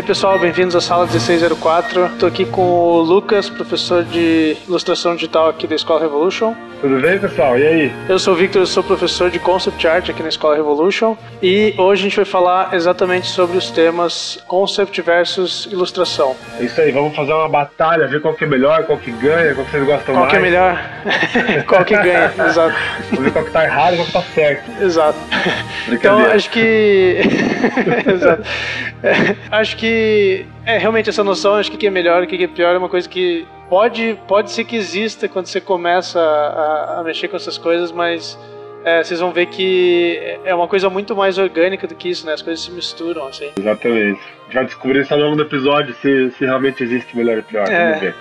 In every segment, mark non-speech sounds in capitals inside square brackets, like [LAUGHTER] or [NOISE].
E aí pessoal, bem-vindos à sala 1604. Estou aqui com o Lucas, professor de ilustração digital aqui da Escola Revolution. Tudo bem, pessoal? E aí? Eu sou o Victor, eu sou professor de Concept Art aqui na Escola Revolution. E hoje a gente vai falar exatamente sobre os temas Concept versus Ilustração. É isso aí, vamos fazer uma batalha, ver qual que é melhor, qual que ganha, qual que vocês gostam qual mais. Qual que é melhor, [LAUGHS] qual que ganha, exato. Vamos ver qual que tá errado e qual que tá certo. Exato. Então, acho que... [LAUGHS] exato. É, acho que é realmente essa noção, acho que o que é melhor o que é pior é uma coisa que pode, pode ser que exista quando você começa a, a mexer com essas coisas, mas é, vocês vão ver que é uma coisa muito mais orgânica do que isso, né? As coisas se misturam, assim. Exatamente. A vai descobrir isso ao longo do episódio se, se realmente existe melhor e pior. É. Vamos ver.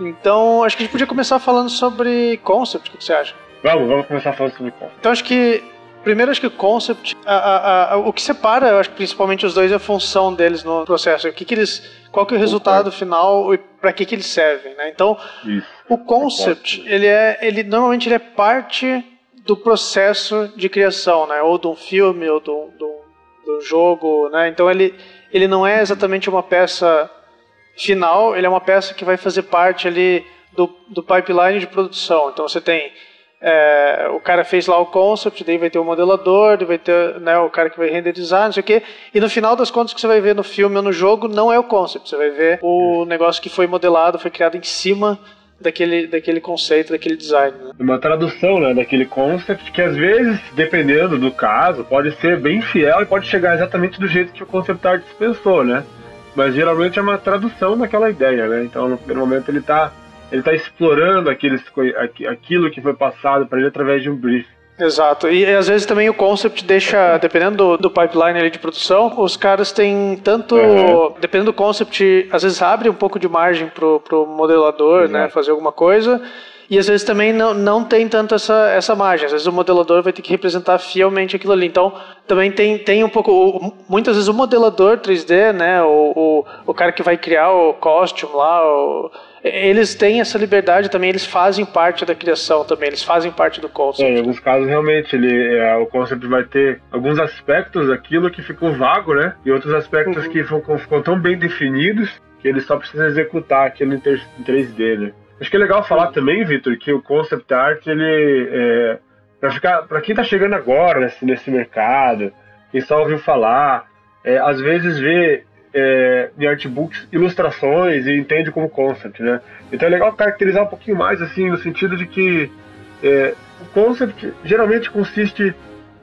Então, acho que a gente podia começar falando sobre concept, o que você acha? Vamos, vamos começar falando sobre concept. Então, acho que Primeiro, acho que o concept, a, a, a, o que separa, eu acho principalmente os dois é a função deles no processo. O que, que eles, qual que é o resultado final e para que, que eles servem, né? Então, Isso. o concept, ele é, ele normalmente ele é parte do processo de criação, né? Ou de um filme, ou um, de um jogo, né? Então, ele, ele não é exatamente uma peça final, ele é uma peça que vai fazer parte ali do, do pipeline de produção. Então, você tem é, o cara fez lá o concept, daí vai ter o modelador, daí vai ter né, o cara que vai renderizar, não sei o quê. E no final das contas, o que você vai ver no filme ou no jogo não é o concept, você vai ver o negócio que foi modelado, foi criado em cima daquele, daquele conceito, daquele design. Né? Uma tradução né, daquele concept que às vezes, dependendo do caso, pode ser bem fiel e pode chegar exatamente do jeito que o concept art pensou, né? Mas geralmente é uma tradução daquela ideia, né? Então no primeiro momento ele está ele está explorando aqueles, aquilo que foi passado para ele através de um brief. Exato. E às vezes também o concept deixa, dependendo do, do pipeline ali de produção, os caras têm tanto. Uhum. Dependendo do concept, às vezes abre um pouco de margem pro, pro modelador, né, fazer alguma coisa. E às vezes também não, não tem tanto essa, essa margem. Às vezes o modelador vai ter que representar fielmente aquilo ali. Então, também tem, tem um pouco. Muitas vezes o modelador 3D, né? O, o, o cara que vai criar o costume lá, o, eles têm essa liberdade também, eles fazem parte da criação também, eles fazem parte do concept. É, em alguns casos, realmente, ele, é, o concept vai ter alguns aspectos daquilo que ficou vago, né? E outros aspectos uhum. que ficam, ficam, tão bem definidos que ele só precisa executar aquilo em, 3D, né? Acho que é legal falar uhum. também, Vitor, que o concept art, ele. É, para ficar para quem está chegando agora nesse, nesse mercado, quem só ouviu falar, é, às vezes vê é, em artbooks ilustrações e entende como concept, né? Então é legal caracterizar um pouquinho mais, assim, no sentido de que é, o concept geralmente consiste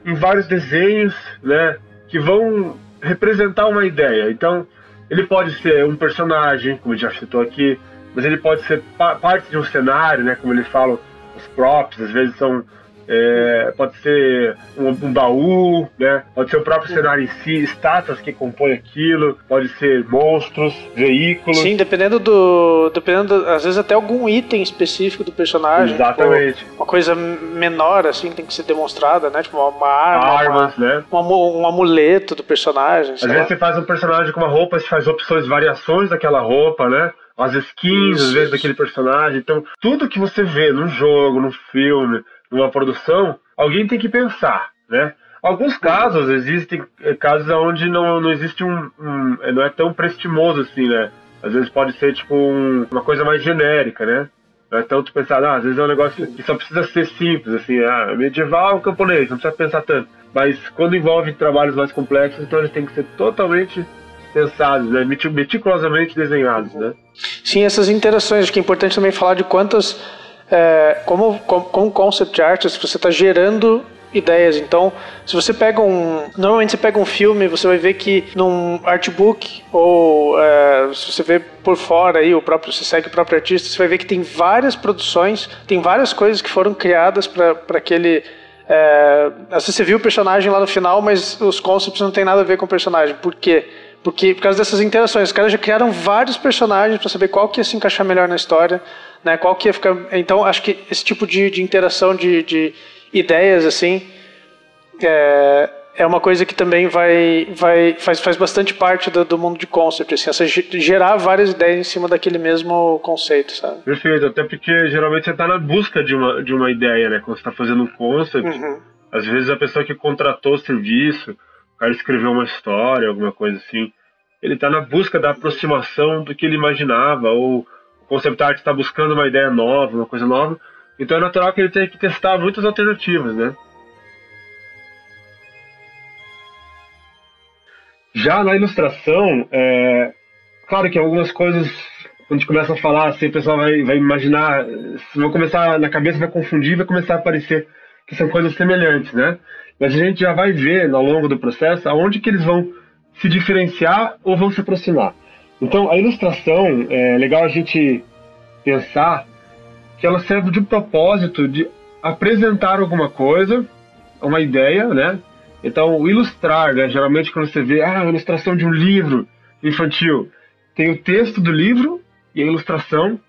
em vários desenhos, né? Que vão representar uma ideia. Então, ele pode ser um personagem, como já citou aqui, mas ele pode ser parte de um cenário, né? Como eles falam, os props, às vezes são é, pode ser um, um, baú, né? Pode ser o próprio cenário em si, estátuas que compõem aquilo, pode ser monstros, veículos. Sim, dependendo do. Dependendo, às vezes até algum item específico do personagem. Exatamente. Tipo, uma coisa menor, assim, tem que ser demonstrada, né? Tipo, uma, arma. Armas, uma, né? Um, um, amuleto do personagem. Às vezes lá. você faz um personagem com uma roupa, você faz opções, variações daquela roupa, né? As skins, às vezes, daquele personagem. Então, tudo que você vê no jogo, no filme, numa produção, alguém tem que pensar, né? Alguns casos existem eh, casos onde não, não existe um, um, eh, não é tão prestimoso assim, né? Às vezes pode ser tipo um, uma coisa mais genérica, né? Não é tanto pensar, ah, às vezes é um negócio que só precisa ser simples, assim, ah, medieval, camponês, não precisa pensar tanto. Mas quando envolve trabalhos mais complexos, então eles têm que ser totalmente pensados, né? meticulosamente desenhados, né? Sim, essas interações, acho que é importante também falar de quantas é, como, como, como concept artist, você está gerando ideias. Então, se você pega um. Normalmente você pega um filme, você vai ver que num artbook, ou é, se você vê por fora aí, o próprio, você segue o próprio artista, você vai ver que tem várias produções, tem várias coisas que foram criadas para aquele. Vezes você viu o personagem lá no final, mas os concepts não tem nada a ver com o personagem. Por quê? Porque por causa dessas interações, os caras já criaram vários personagens para saber qual que ia se encaixar melhor na história né? Qual que ia ficar... Então, acho que esse tipo de, de interação de, de ideias, assim, é, é uma coisa que também vai, vai faz, faz bastante parte do, do mundo de concept, assim, essa, gerar várias ideias em cima daquele mesmo conceito, sabe? Perfeito, até porque geralmente você está na busca de uma, de uma ideia, né? Quando você está fazendo um concept, uhum. às vezes a pessoa que contratou o serviço, cara escreveu uma história, alguma coisa assim, ele está na busca da aproximação do que ele imaginava, ou o concept art está buscando uma ideia nova, uma coisa nova, então é natural que ele tenha que testar muitas alternativas, né? Já na ilustração, é, claro que algumas coisas, quando a gente começa a falar, assim, o pessoal vai, vai imaginar, vão começar, na cabeça vai confundir, vai começar a aparecer que são coisas semelhantes, né? Mas a gente já vai ver ao longo do processo aonde que eles vão se diferenciar ou vão se aproximar. Então, a ilustração, é legal a gente pensar que ela serve de propósito de apresentar alguma coisa, uma ideia, né? Então, ilustrar, né? geralmente quando você vê ah, a ilustração de um livro infantil, tem o texto do livro e a ilustração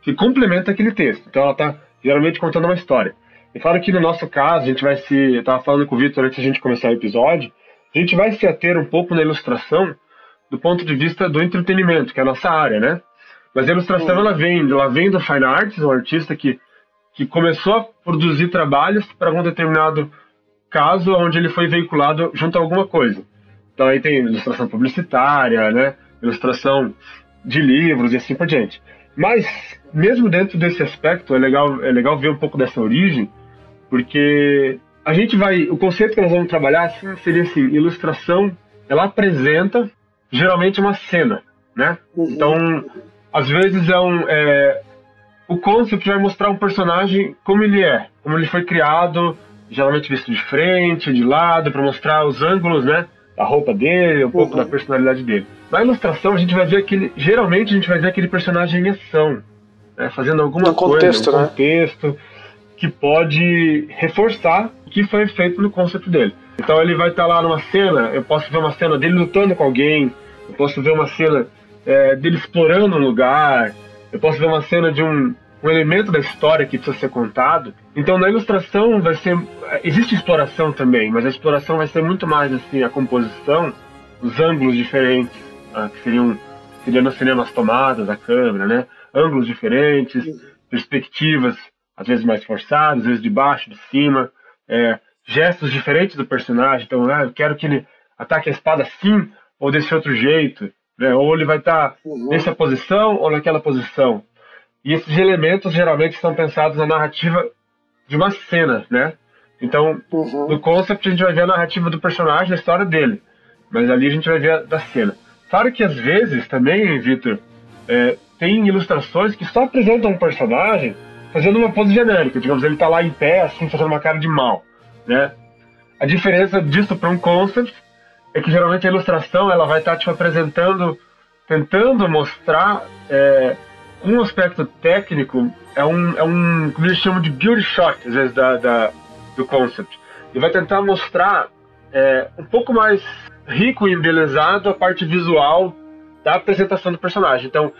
que complementa aquele texto. Então, ela está geralmente contando uma história. E claro que no nosso caso, a gente vai se. Eu estava falando com o Victor antes de a gente começar o episódio, a gente vai se ater um pouco na ilustração do ponto de vista do entretenimento, que é a nossa área, né? Mas a ilustração, ela vem, ela vem do Fine Arts, um artista que, que começou a produzir trabalhos para algum determinado caso onde ele foi veiculado junto a alguma coisa. Então aí tem ilustração publicitária, né? Ilustração de livros e assim por diante. Mas mesmo dentro desse aspecto é legal é legal ver um pouco dessa origem, porque a gente vai o conceito que nós vamos trabalhar assim, seria assim, ilustração, ela apresenta geralmente uma cena, né? Uhum. Então às vezes é um é, o concept vai mostrar um personagem como ele é, como ele foi criado, geralmente visto de frente, de lado, para mostrar os ângulos, né? Da roupa dele, um pouco uhum. da personalidade dele. Na ilustração, a gente vai ver aquele. Geralmente, a gente vai ver aquele personagem em ação, né? fazendo alguma um coisa, contexto, um né? contexto que pode reforçar o que foi feito no conceito dele. Então, ele vai estar lá numa cena, eu posso ver uma cena dele lutando com alguém, eu posso ver uma cena é, dele explorando um lugar, eu posso ver uma cena de um, um elemento da história que precisa ser contado. Então na ilustração vai ser existe exploração também, mas a exploração vai ser muito mais assim a composição, os ângulos diferentes, ah, que seriam seria no cinema as tomadas da câmera, né? Ângulos diferentes, perspectivas às vezes mais forçadas, às vezes de baixo, de cima, é, gestos diferentes do personagem. Então, ah, eu quero que ele ataque a espada assim ou desse outro jeito, né? Ou ele vai estar tá uhum. nessa posição ou naquela posição. E esses elementos geralmente são pensados na narrativa de uma cena, né? Então, uhum. no concept a gente vai ver a narrativa do personagem, a história dele. Mas ali a gente vai ver a da cena. Claro que às vezes também, Victor, é, tem ilustrações que só apresentam um personagem fazendo uma pose genérica. Digamos, ele está lá em pé, assim, fazendo uma cara de mal, né? A diferença disso para um concept é que geralmente a ilustração ela vai estar tá, tipo, apresentando, tentando mostrar é, um aspecto técnico é um, é um como eles chamam de beauty shot, às vezes, da, da do concept. E vai tentar mostrar é, um pouco mais rico e embelezado a parte visual da apresentação do personagem. Então,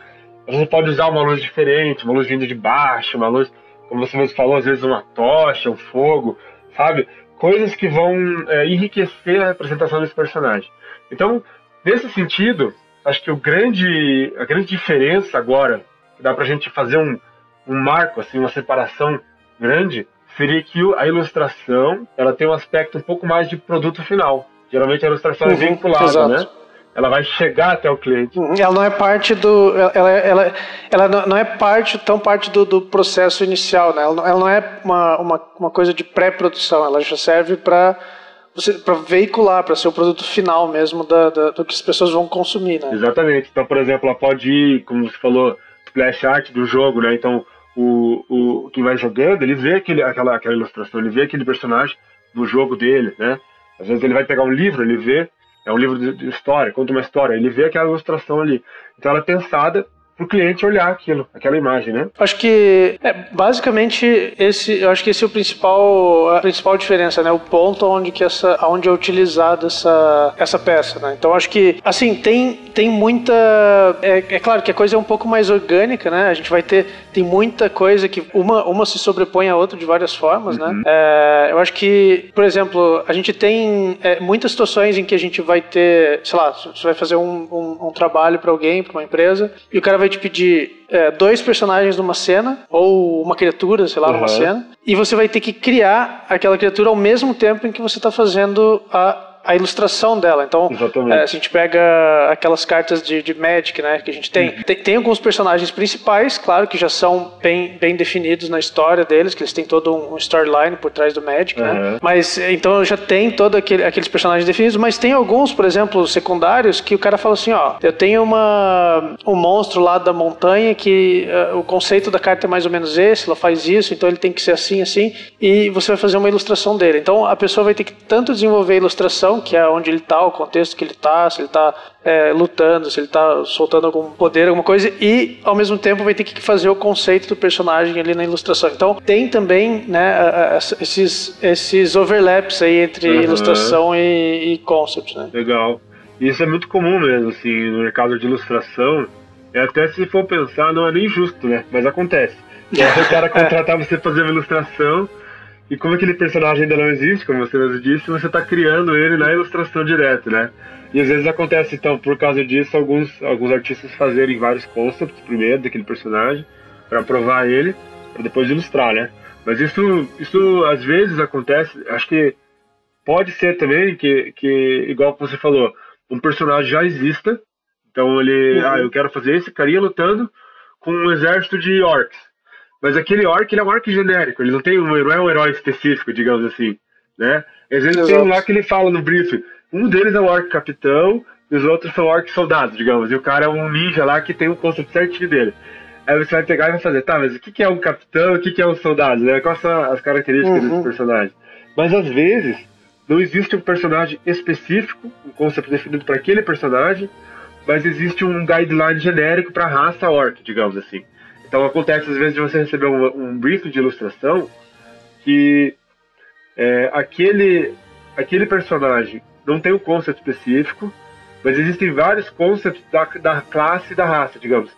você pode usar uma luz diferente, uma luz vinda de baixo, uma luz, como você mesmo falou, às vezes uma tocha, um fogo, sabe? Coisas que vão é, enriquecer a representação desse personagem. Então, nesse sentido, acho que o grande, a grande diferença agora dá para a gente fazer um, um marco, assim, uma separação grande, seria que a ilustração ela tem um aspecto um pouco mais de produto final. Geralmente a ilustração é uhum, é vinculada, exato. né? Ela vai chegar até o cliente. Ela não é parte do. Ela, ela, ela não é parte, tão parte do, do processo inicial, né? Ela não, ela não é uma, uma, uma coisa de pré-produção, ela já serve para para veicular, para ser o produto final mesmo da, da, do que as pessoas vão consumir, né? Exatamente. Então, por exemplo, ela pode ir, como você falou, splash art do jogo, né? Então, o, o quem vai jogando, ele vê aquele, aquela, aquela ilustração, ele vê aquele personagem do jogo dele, né? Às vezes ele vai pegar um livro, ele vê, é um livro de, de história, conta uma história, ele vê aquela ilustração ali. Então ela é pensada para o cliente olhar aquilo, aquela imagem, né? Acho que é, basicamente esse, eu acho que esse é o principal, a principal diferença, né? O ponto onde que essa, onde é utilizada essa, essa peça, né? Então acho que assim tem tem muita, é, é claro que a coisa é um pouco mais orgânica, né? A gente vai ter tem muita coisa que uma uma se sobrepõe à outra de várias formas, né? uhum. né? É, eu acho que, por exemplo, a gente tem é, muitas situações em que a gente vai ter, sei lá, você vai fazer um, um, um trabalho para alguém, para uma empresa e o cara vai vai te pedir é, dois personagens numa cena, ou uma criatura, sei lá, uhum. numa cena, e você vai ter que criar aquela criatura ao mesmo tempo em que você está fazendo a a ilustração dela. Então, é, a gente pega aquelas cartas de, de Magic, né, que a gente tem. Uhum. tem. tem. alguns personagens principais, claro, que já são bem, bem definidos na história deles, que eles têm todo um storyline por trás do Magic, uhum. né? Mas, então, já tem todos aquele, aqueles personagens definidos, mas tem alguns, por exemplo, secundários, que o cara fala assim, ó, eu tenho uma, um monstro lá da montanha que uh, o conceito da carta é mais ou menos esse, ela faz isso, então ele tem que ser assim, assim, e você vai fazer uma ilustração dele. Então, a pessoa vai ter que tanto desenvolver a ilustração, que é onde ele está, o contexto que ele está, se ele está é, lutando, se ele está soltando algum poder, alguma coisa, e ao mesmo tempo vai ter que fazer o conceito do personagem ali na ilustração. Então tem também né, esses, esses overlaps aí entre uhum. ilustração e, e concept. Né? Legal. Isso é muito comum mesmo, assim, no mercado de ilustração. E até se for pensar, não é nem justo, né? Mas acontece. [LAUGHS] o cara contratar você fazer uma ilustração e como aquele personagem ainda não existe, como você mesmo disse, você está criando ele na ilustração direto, né? E às vezes acontece, então, por causa disso, alguns, alguns artistas fazerem vários concepts primeiro daquele personagem, para provar ele, para depois ilustrar, né? Mas isso, isso às vezes acontece, acho que pode ser também que, que igual você falou, um personagem já exista, então ele, uhum. ah, eu quero fazer esse carinha lutando com um exército de orcs. Mas aquele orc, ele é um orc genérico, ele não tem um, não é um herói específico, digamos assim, né? Às vezes Exato. tem um lá que ele fala no briefing, um deles é o orc capitão e os outros são orc soldados, digamos, e o cara é um ninja lá que tem um conceito certinho dele. Aí você vai pegar e vai fazer, tá, mas o que é um capitão, o que é um soldado, né? Quais são as características uhum. desse personagem? Mas às vezes, não existe um personagem específico, um conceito definido para aquele personagem, mas existe um guideline genérico para a raça orc, digamos assim. Então acontece às vezes de você receber um, um briefing de ilustração que é, aquele, aquele personagem não tem um conceito específico, mas existem vários concepts da, da classe e da raça, digamos.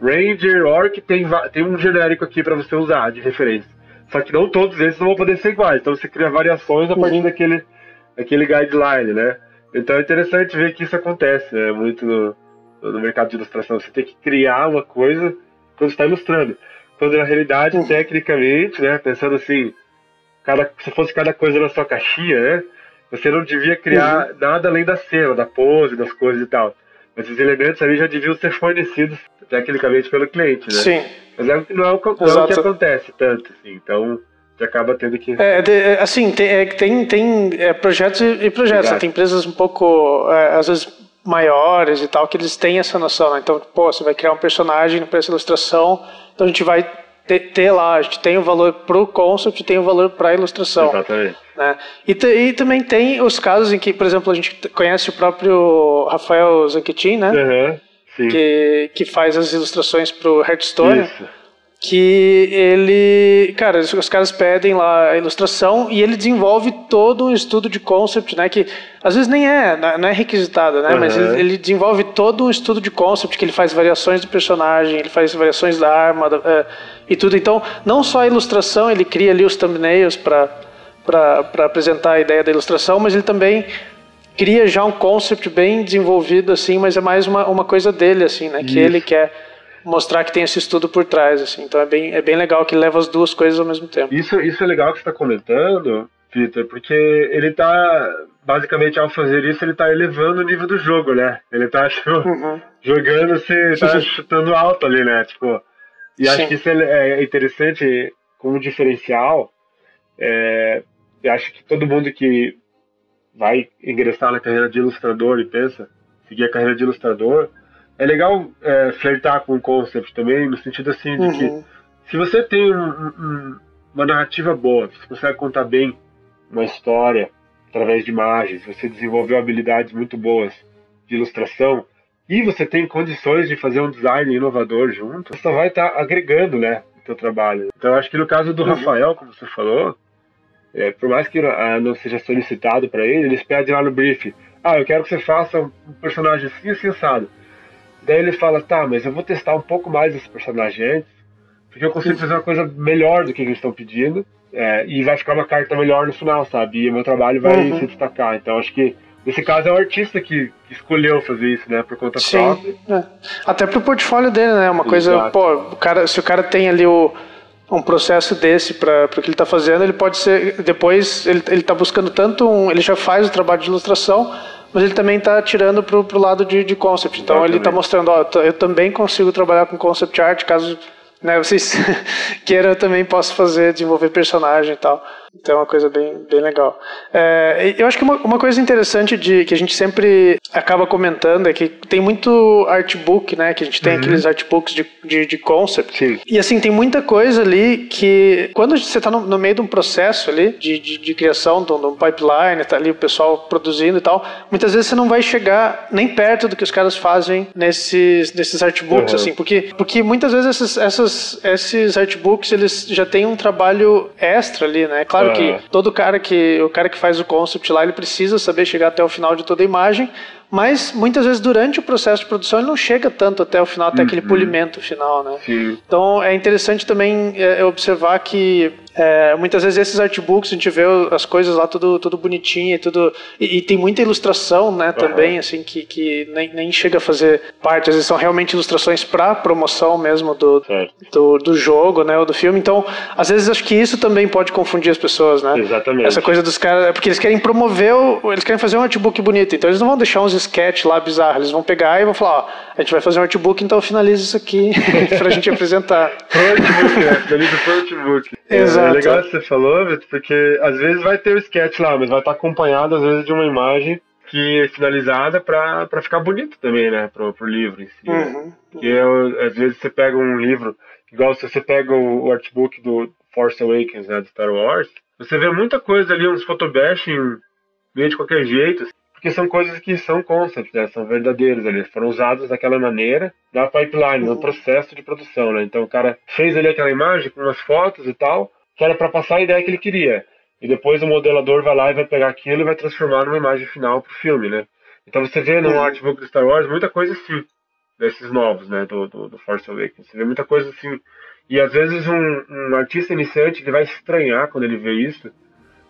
Ranger, Orc tem, tem um genérico aqui para você usar de referência. Só que não todos eles não vão poder ser iguais, então você cria variações a partir daquele, daquele guideline, né? Então é interessante ver que isso acontece né? muito no, no mercado de ilustração. Você tem que criar uma coisa quando está ilustrando. Quando na realidade, uhum. tecnicamente, né, pensando assim, cada, se fosse cada coisa na sua caixinha, né, você não devia criar uhum. nada além da cena, da pose, das coisas e tal. Mas esses elementos ali já deviam ser [LAUGHS] fornecidos tecnicamente pelo cliente, né? Sim. Mas é, não, é o, não é o que acontece tanto, assim. Então, você acaba tendo que. É, de, é, assim, tem, é, tem, tem é, projetos e projetos. Tem empresas um pouco, é, às vezes, maiores e tal, que eles têm essa noção, né? Então, pô, você vai criar um personagem para essa ilustração, então a gente vai ter, ter, lá, a gente tem o valor para o concept, tem o valor para a ilustração. Exatamente. Né? E, e, também tem os casos em que, por exemplo, a gente conhece o próprio Rafael Zanquetin, né? Uhum, que, que faz as ilustrações para o Hearthstone. Isso que ele, cara, os caras pedem lá a ilustração e ele desenvolve todo um estudo de concept, né, que às vezes nem é, não é requisitado, né, uhum. mas ele, ele, desenvolve todo um estudo de concept, que ele faz variações do personagem, ele faz variações da arma da, é, e tudo. Então, não só a ilustração, ele cria ali os thumbnails para para apresentar a ideia da ilustração, mas ele também cria já um concept bem desenvolvido assim, mas é mais uma, uma coisa dele assim, né, que Isso. ele quer mostrar que tem esse estudo por trás, assim. Então é bem, é bem legal que leva as duas coisas ao mesmo tempo. Isso, isso é legal que você está comentando, Peter, porque ele está basicamente ao fazer isso ele está elevando o nível do jogo, né? Ele está tipo, uhum. jogando se tá [LAUGHS] chutando alto ali, né? Tipo, e Sim. acho que isso é, é interessante como diferencial. É, eu acho que todo mundo que vai ingressar na carreira de ilustrador e pensa seguir a carreira de ilustrador é legal é, flertar com o concept também, no sentido assim de uhum. que se você tem um, um, uma narrativa boa, se você consegue contar bem uma história através de imagens, você desenvolveu habilidades muito boas de ilustração e você tem condições de fazer um design inovador junto, você só vai estar tá agregando, né, o seu trabalho. Então acho que no caso do uhum. Rafael, como você falou, é, por mais que não seja solicitado para ele, eles pedem lá no brief, ah, eu quero que você faça um personagem assim, assim, assado. Daí ele fala, tá, mas eu vou testar um pouco mais esse personagem antes, porque eu consigo fazer uma coisa melhor do que eles estão pedindo, é, e vai ficar uma carta melhor no final, sabe? E o meu trabalho vai uhum. se destacar. Então acho que nesse caso é o artista que, escolheu fazer isso, né, por conta Sim, própria. É. Até pro portfólio dele, né? Uma coisa, Exato. pô, o cara, se o cara tem ali o um processo desse para o que ele está fazendo, ele pode ser depois ele ele está buscando tanto um, ele já faz o trabalho de ilustração, mas ele também está tirando para o lado de, de concept. Então ele está mostrando, ó, eu também consigo trabalhar com concept art caso né, vocês [LAUGHS] queiram, eu também posso fazer desenvolver personagem e tal. Então é uma coisa bem, bem legal. É, eu acho que uma, uma coisa interessante de que a gente sempre acaba comentando é que tem muito artbook, né? Que a gente tem uhum. aqueles artbooks de, de, de concept. Sim. E assim, tem muita coisa ali que quando você está no, no, meio de um processo ali de, de, de criação de um, de um pipeline, tá ali o pessoal produzindo e tal, muitas vezes você não vai chegar nem perto do que os caras fazem nesses, nesses artbooks, uhum. assim, porque, porque muitas vezes esses, essas, esses artbooks eles já têm um trabalho extra ali, né? Claro Claro que todo cara que o cara que faz o concept lá, ele precisa saber chegar até o final de toda a imagem, mas muitas vezes durante o processo de produção ele não chega tanto até o final, até uhum. aquele polimento final, né? Sim. Então é interessante também é, observar que é, muitas vezes esses artbooks a gente vê as coisas lá tudo, tudo bonitinho e tudo e, e tem muita ilustração né também assim que, que nem, nem chega a fazer parte às vezes são realmente ilustrações para promoção mesmo do, do, do jogo né ou do filme. Então às vezes acho que isso também pode confundir as pessoas né? Exatamente. Essa coisa dos caras é porque eles querem promover o, eles querem fazer um artbook bonito. Então eles não vão deixar uns sketch lá bizarros. Eles vão pegar e vão falar ó, a gente vai fazer um artbook então finaliza isso aqui [LAUGHS] para a gente apresentar. [LAUGHS] Artbook né? Finaliza o artbook Exato. É legal que você falou, Vitor, porque às vezes vai ter o sketch lá, mas vai estar acompanhado às vezes de uma imagem que é finalizada para ficar bonito também, né, pro, pro livro em si. Né? Uhum. Que é, às vezes você pega um livro, igual se você pega o, o artbook do Force Awakens, né, do Star Wars, você vê muita coisa ali, uns photobashing meio de qualquer jeito, porque são coisas que são concepts, né? São verdadeiros ali, foram usados daquela maneira na pipeline, no processo de produção, né? Então o cara fez ali aquela imagem com umas fotos e tal, que era para passar a ideia que ele queria. E depois o modelador vai lá e vai pegar aquilo e vai transformar numa imagem final pro filme, né? Então você vê no uhum. artbook do Star Wars muita coisa assim, desses novos, né? Do, do, do Force Awakens. Você vê muita coisa assim. E às vezes um, um artista iniciante ele vai estranhar quando ele vê isso,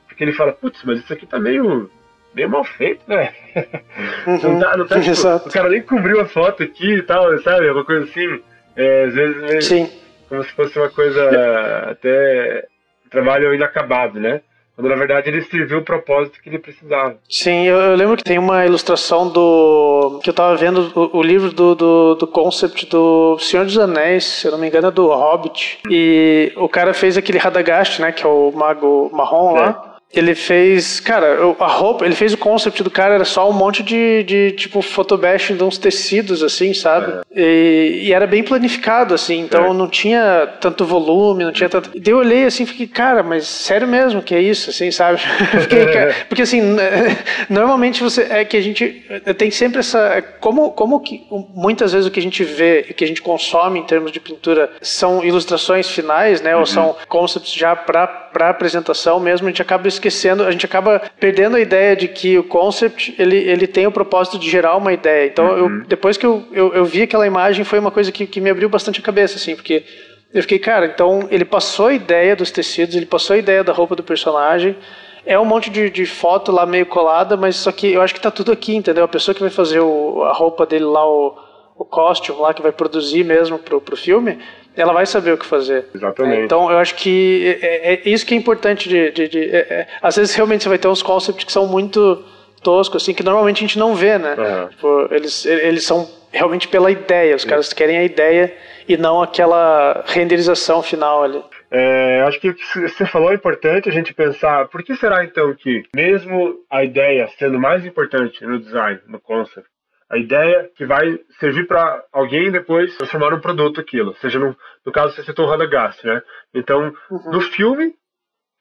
porque ele fala, putz, mas isso aqui tá meio meio mal feito, né? [LAUGHS] Uhum. Não tá, não tá, tipo, o cara nem cobriu a foto aqui e tal, sabe? Uma coisa assim. É, às vezes meio, Sim. como se fosse uma coisa até trabalho inacabado, né? Quando na verdade ele serviu o propósito que ele precisava. Sim, eu, eu lembro que tem uma ilustração do. que eu tava vendo o, o livro do, do, do, concept do Senhor dos Anéis, se eu não me engano, é do Hobbit. E o cara fez aquele Radagast, né? Que é o mago marrom é. lá ele fez, cara, a roupa, ele fez o concept do cara, era só um monte de, de tipo, photobash de uns tecidos, assim, sabe? É. E, e, era bem planificado, assim, então é. não tinha tanto volume, não tinha tanto. E daí eu olhei assim fiquei, cara, mas sério mesmo que é isso, assim, sabe? [LAUGHS] fiquei, porque assim, [LAUGHS] normalmente você. É que a gente tem sempre essa. Como, como que muitas vezes o que a gente vê e que a gente consome em termos de pintura são ilustrações finais, né? Uhum. Ou são concepts já para apresentação mesmo, a gente acaba esquecendo a gente acaba perdendo a ideia de que o concept ele, ele tem o propósito de gerar uma ideia. Então, uhum. eu, depois que eu, eu, eu, vi aquela imagem, foi uma coisa que, que me abriu bastante a cabeça, assim, porque eu fiquei, cara, então ele passou a ideia dos tecidos, ele passou a ideia da roupa do personagem. É um monte de, de foto lá meio colada, mas só que eu acho que tá tudo aqui, entendeu? A pessoa que vai fazer o, a roupa dele lá, o, o costume lá, que vai produzir mesmo pro, pro filme, ela vai saber o que fazer. Exatamente. É, então, eu acho que é, é, é, isso que é importante de... de, de é, é, às vezes, realmente, você vai ter uns concepts que são muito toscos, assim, que normalmente a gente não vê, né? Uhum. Tipo, eles, eles são realmente pela ideia, os caras querem a ideia e não aquela renderização final ali. É, acho que o que você falou é importante a gente pensar, por que será então que, mesmo a ideia sendo mais importante no design, no concept, a ideia que vai servir para alguém depois transformar um produto aquilo. Seja no, no caso você citou o Radagast, né? Então, uhum. no filme,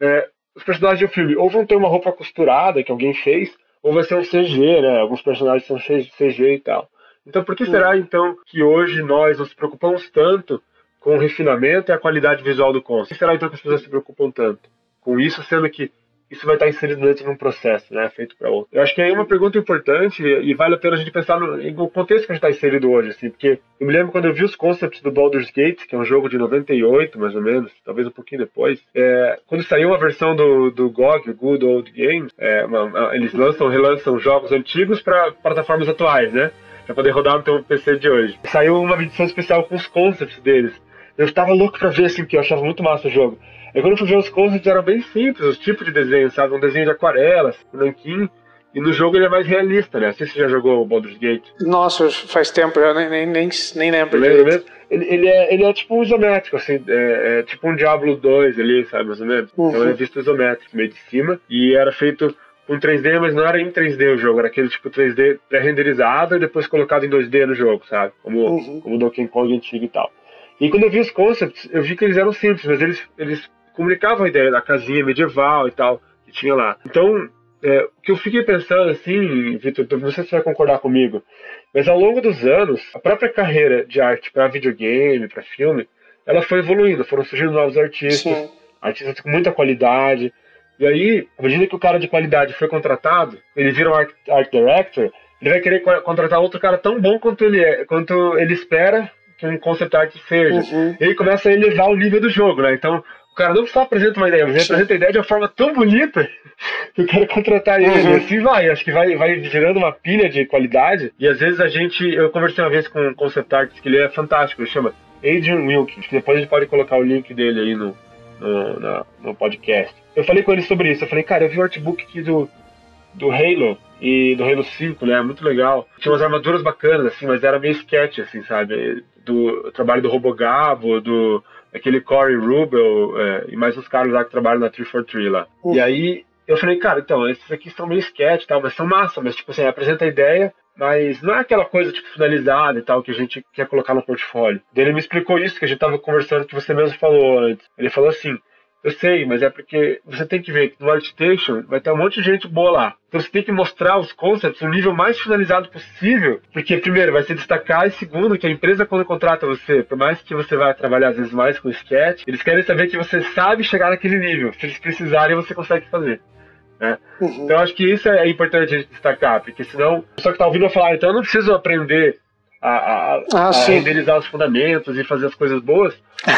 é, os personagens do filme ou vão ter uma roupa costurada que alguém fez, ou vai ser um CG, né? Alguns personagens são CG e tal. Então, por que será então que hoje nós nos preocupamos tanto com o refinamento e a qualidade visual do conceito? Por que será então que as pessoas se preocupam tanto com isso, sendo que isso vai estar inserido dentro de um processo, né, feito para outro. Eu acho que é uma pergunta importante e vale a pena a gente pensar no, no contexto que a gente está inserido hoje, assim, porque eu me lembro quando eu vi os concepts do Baldur's Gate, que é um jogo de 98, mais ou menos, talvez um pouquinho depois, é, quando saiu a versão do, do GOG, o Good Old Games, é, uma, uma, eles lançam, relançam jogos antigos para plataformas atuais, né, para poder rodar no teu PC de hoje. Saiu uma edição especial com os concepts deles. Eu estava louco pra ver, assim, porque eu achava muito massa o jogo. Aí quando eu fui ver os concepts eram bem simples, os tipos de desenho, sabe? Um desenho de aquarelas, nanquim. E no jogo ele é mais realista, né? Não sei se você já jogou o Baldur's Gate. Nossa, faz tempo, eu nem, nem, nem, nem lembro. Lembra mesmo? Ele, ele, é, ele é tipo um isométrico, assim, é, é tipo um Diablo 2 ali, sabe, mais ou menos. Uhum. Então ele é visto isométrico, meio de cima. E era feito com 3D, mas não era em 3D o jogo, era aquele tipo 3D pré-renderizado e depois colocado em 2D no jogo, sabe? Como, uhum. como Donkey Kong antigo e tal. E quando eu vi os concepts, eu vi que eles eram simples, mas eles, eles comunicavam a ideia da casinha medieval e tal que tinha lá. Então, é, o que eu fiquei pensando assim, Vitor, não sei se você vai concordar comigo, mas ao longo dos anos, a própria carreira de arte para videogame, para filme, ela foi evoluindo, foram surgindo novos artistas, Sim. artistas com muita qualidade. E aí, à medida que o cara de qualidade foi contratado, ele vira um art, art director, ele vai querer contratar outro cara tão bom quanto ele é, quanto ele espera que um concept art seja. Uhum. E ele começa a elevar o nível do jogo, né? Então, o cara não só apresenta uma ideia, mas ele apresenta a ideia de uma forma tão bonita que eu quero contratar ele. Uhum. E assim vai, acho que vai, vai gerando uma pilha de qualidade. E às vezes a gente. Eu conversei uma vez com um concept artist que ele é fantástico, ele chama Adrian Wilkins, que depois a gente pode colocar o link dele aí no, no, no, no podcast. Eu falei com ele sobre isso, eu falei, cara, eu vi o artbook aqui do, do Halo e do Halo 5, né? Muito legal. Tinha umas armaduras bacanas, assim, mas era meio sketch, assim, sabe? Do trabalho do Robogabo, do aquele Corey Rubel é, e mais uns caras lá que trabalham na 343 lá. Uhum. E aí eu falei, cara, então, esses aqui são meio sketch e tal, mas são massa, mas tipo assim, apresenta a ideia, mas não é aquela coisa tipo finalizada e tal que a gente quer colocar no portfólio. Daí ele me explicou isso que a gente tava conversando que você mesmo falou antes. Ele falou assim: eu sei, mas é porque você tem que ver que no ArtStation vai ter um monte de gente boa lá. Então você tem que mostrar os concepts no nível mais finalizado possível, porque primeiro vai se destacar e segundo que a empresa quando contrata você, por mais que você vá trabalhar às vezes mais com sketch, eles querem saber que você sabe chegar naquele nível. Se eles precisarem, você consegue fazer. Né? Uhum. Então acho que isso é importante a gente destacar, porque senão a pessoa que está ouvindo falar, então eu não preciso aprender a, a, ah, a renderizar os fundamentos e fazer as coisas boas.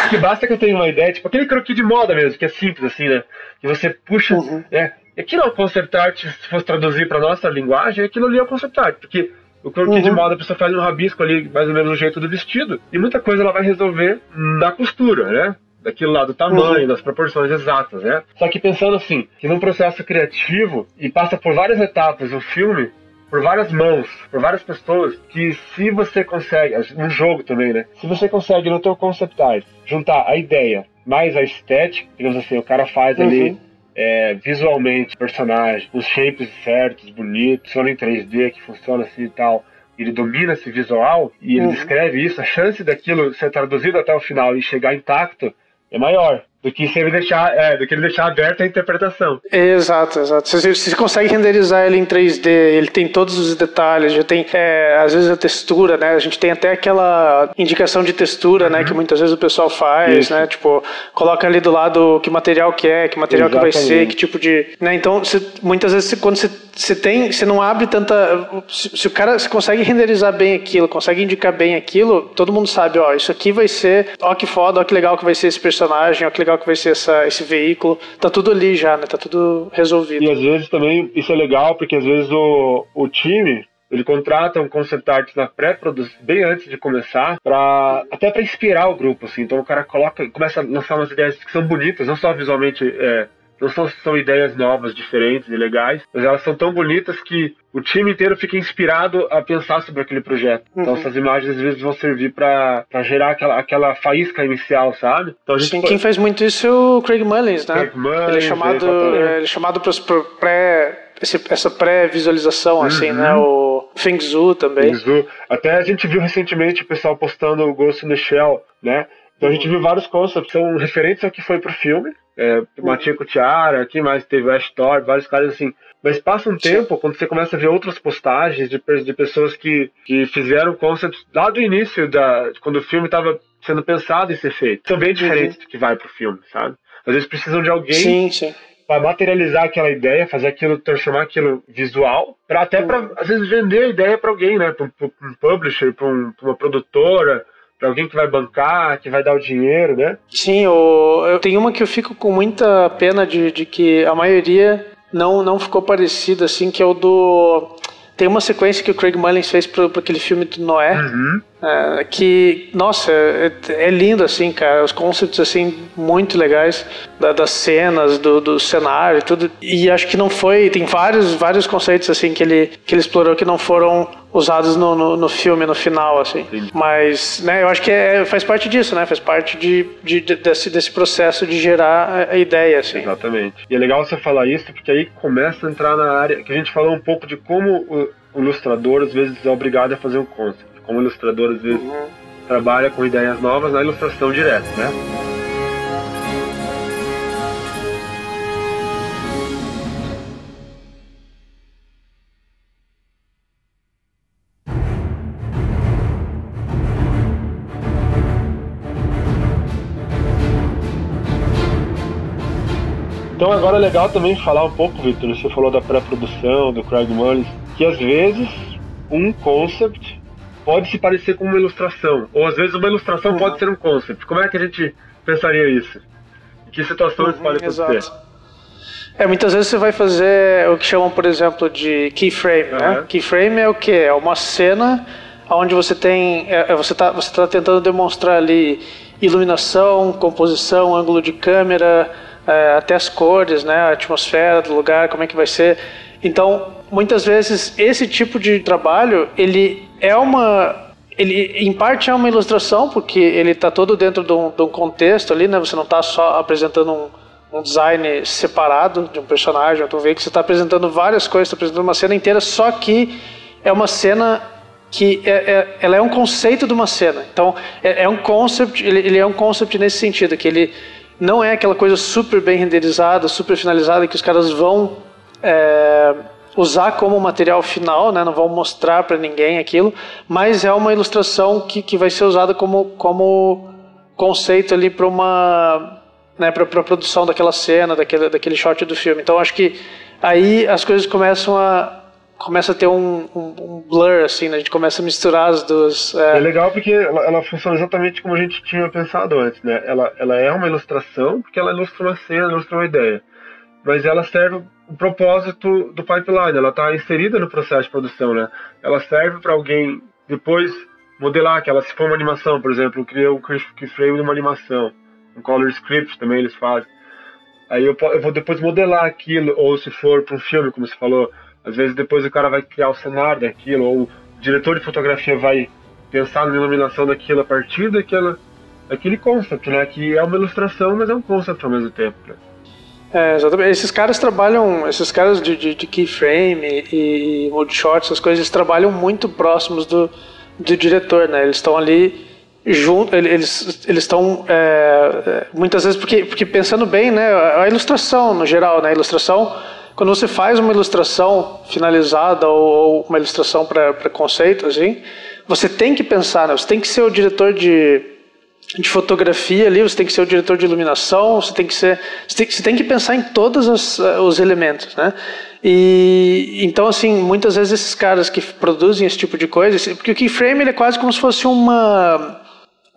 que basta que eu tenha uma ideia, tipo aquele croquis de moda mesmo, que é simples assim, né? Que você puxa, uhum. né? Aquilo é o concept art, se fosse traduzir para nossa linguagem, aquilo ali é o concept art, porque o croquis uhum. de moda a pessoa faz um rabisco ali, mais ou menos no jeito do vestido, e muita coisa ela vai resolver na costura, né? daquilo lá do tamanho, uhum. das proporções exatas, né? Só que pensando assim, que num processo criativo e passa por várias etapas o filme, por várias mãos, por várias pessoas, que se você consegue, no jogo também, né? Se você consegue no teu concept art juntar a ideia mais a estética, digamos assim, o cara faz uhum. ali é, visualmente personagem, os shapes certos, bonitos, funciona em 3D, que funciona assim e tal. Ele domina esse visual e ele uhum. descreve isso, a chance daquilo ser traduzido até o final e chegar intacto é maior do que ele deixar, é, do que ele deixar aberta a interpretação. Exato, exato. Você, você consegue renderizar ele em 3D, ele tem todos os detalhes, já tem é, às vezes a textura, né? A gente tem até aquela indicação de textura, né, uhum. né, que muitas vezes o pessoal faz, Isso. né? Tipo, coloca ali do lado que material que é, que material Exatamente. que vai ser, que tipo de, né? Então, você, muitas vezes quando você, você tem, você não abre tanta, se, se o cara se consegue renderizar bem aquilo, consegue indicar bem aquilo, todo mundo sabe, ó, isso aqui vai ser, ó que foda, ó que legal que vai ser esse personagem, ó que legal legal que vai ser essa, esse veículo. Tá tudo ali já, né? Tá tudo resolvido. E às vezes também isso é legal, porque às vezes o, o time ele contrata um concept art na pré-produção, bem antes de começar, para até para inspirar o grupo, assim. Então o cara coloca, começa a lançar umas ideias que são bonitas, não só visualmente é, não são, são ideias novas, diferentes e legais, mas elas são tão bonitas que o time inteiro fica inspirado a pensar sobre aquele projeto. Então, uhum. Então essas imagens às vezes vão servir para gerar aquela, aquela faísca inicial, sabe? Então, Sim, quem faz muito isso é o Craig Mullins, né? Craig Mullins, ele é chamado, é, ele é chamado para pré essa pré-visualização, assim, né? uhum. O Fengzu também. Fengzu. Até a gente viu recentemente o pessoal postando o Ghost in the Shell, né? Então a gente viu vários concepts são referentes ao que foi pro filme. É, Matico Tiara, quem mais teve? Ash Thor, vários caras assim. Mas passa um tempo quando você começa a ver outras postagens de, de pessoas que, que fizeram concepts lá do início, da, quando o filme estava sendo pensado em ser feito. São bem uhum. diferentes do que vai pro filme, sabe? Às vezes precisam de alguém sim, sim. para materializar aquela ideia, fazer aquilo, transformar aquilo visual, para até para uhum. às vezes vender a ideia para alguém, né? Para um, um publisher, para um, uma produtora para alguém que vai bancar, que vai dar o dinheiro, né? Sim, eu tenho uma que eu fico com muita pena de, de que a maioria não, não ficou parecida, assim, que é o do Tem uma sequência que o Craig Mullins fez para aquele filme do Noé, Uhum. é, que, nossa, é, é lindo, assim, cara. Os concepts, assim, muito legais da- das cenas, do, do cenário e tudo. E acho que não foi... Tem vários, vários conceitos, assim, que ele, que ele explorou que não foram usados no, no, no filme, no final, assim. Entendi. Mas, né, eu acho que é, faz parte disso, né? Faz parte de, de- de- desse, desse processo de gerar a, a ideia, assim. Exatamente. E é legal você falar isso, porque aí começa a entrar na área que a gente falou um pouco de como o, o ilustrador às vezes é obrigado a fazer um concept. Como o ilustrador às vezes trabalha com ideias novas na ilustração direta, né? Então agora é legal também falar um pouco, Victor, você falou da pré-produção, do Craig Mullins, que às vezes um concept pode se parecer com uma ilustração, ou às vezes uma ilustração Uhum. pode ser um concept. Como é que a gente pensaria isso? Em que situações Uhum, pode acontecer? exato. É, muitas vezes você vai fazer o que chamam, por exemplo, de keyframe, né? Uhum. Keyframe é o que? É uma cena onde você tem, é, é, você está você tá tentando demonstrar ali iluminação, composição, ângulo de câmera, é, até as cores, né? A atmosfera do lugar, como é que vai ser. Então, muitas vezes esse tipo de trabalho, ele é uma ele em parte é uma ilustração porque ele está todo dentro de um, de um contexto ali, né? Você não está só apresentando um, um design separado de um personagem. Tu vê que você está apresentando várias coisas, está apresentando uma cena inteira, só que é uma cena que é, é- ela é um conceito de uma cena. Então é, é um concept, ele, ele é um concept nesse sentido que ele não é aquela coisa super bem renderizada, super finalizada que os caras vão é, usar como material final, né? não vão mostrar para ninguém aquilo, mas é uma ilustração que, que vai ser usada como, como conceito ali para uma né, para a produção daquela cena, daquele, daquele shot do filme. Então acho que aí as coisas começam a começa a ter um, um, um blur assim, né? a gente começa a misturar as duas. É É, legal porque ela, ela funciona exatamente como a gente tinha pensado antes, né? Ela, ela é uma ilustração porque ela ilustra uma cena, ilustra uma ideia. Mas ela serve o propósito do pipeline, ela está inserida no processo de produção, né? Ela serve para alguém depois modelar aquela, se for uma animação, por exemplo, criar um keyframe de uma animação, um color script também eles fazem. Aí eu, eu vou depois modelar aquilo, ou se for para um filme, como você falou, às vezes depois o cara vai criar o cenário daquilo, ou o diretor de fotografia vai pensar na iluminação daquilo a partir daquela, daquele concept, né? Que é uma ilustração, mas é um concept ao mesmo tempo. Né? É, exatamente. Esses caras trabalham, esses caras de, de, de keyframe e, e mode shot, essas coisas, eles trabalham muito próximos do, do diretor, né? Eles estão ali junto, eles eles estão é, é, muitas vezes porque porque pensando bem, né? A ilustração no geral, né? A ilustração quando você faz uma ilustração finalizada ou, ou uma ilustração para conceito, assim, você tem que pensar, né? Você tem que ser o diretor de de fotografia ali, você tem que ser o diretor de iluminação, você tem que ser, você tem, você tem que pensar em todos os, eh, os elementos, né? E então assim, muitas vezes esses caras que produzem esse tipo de coisa, porque o keyframe ele é quase como se fosse uma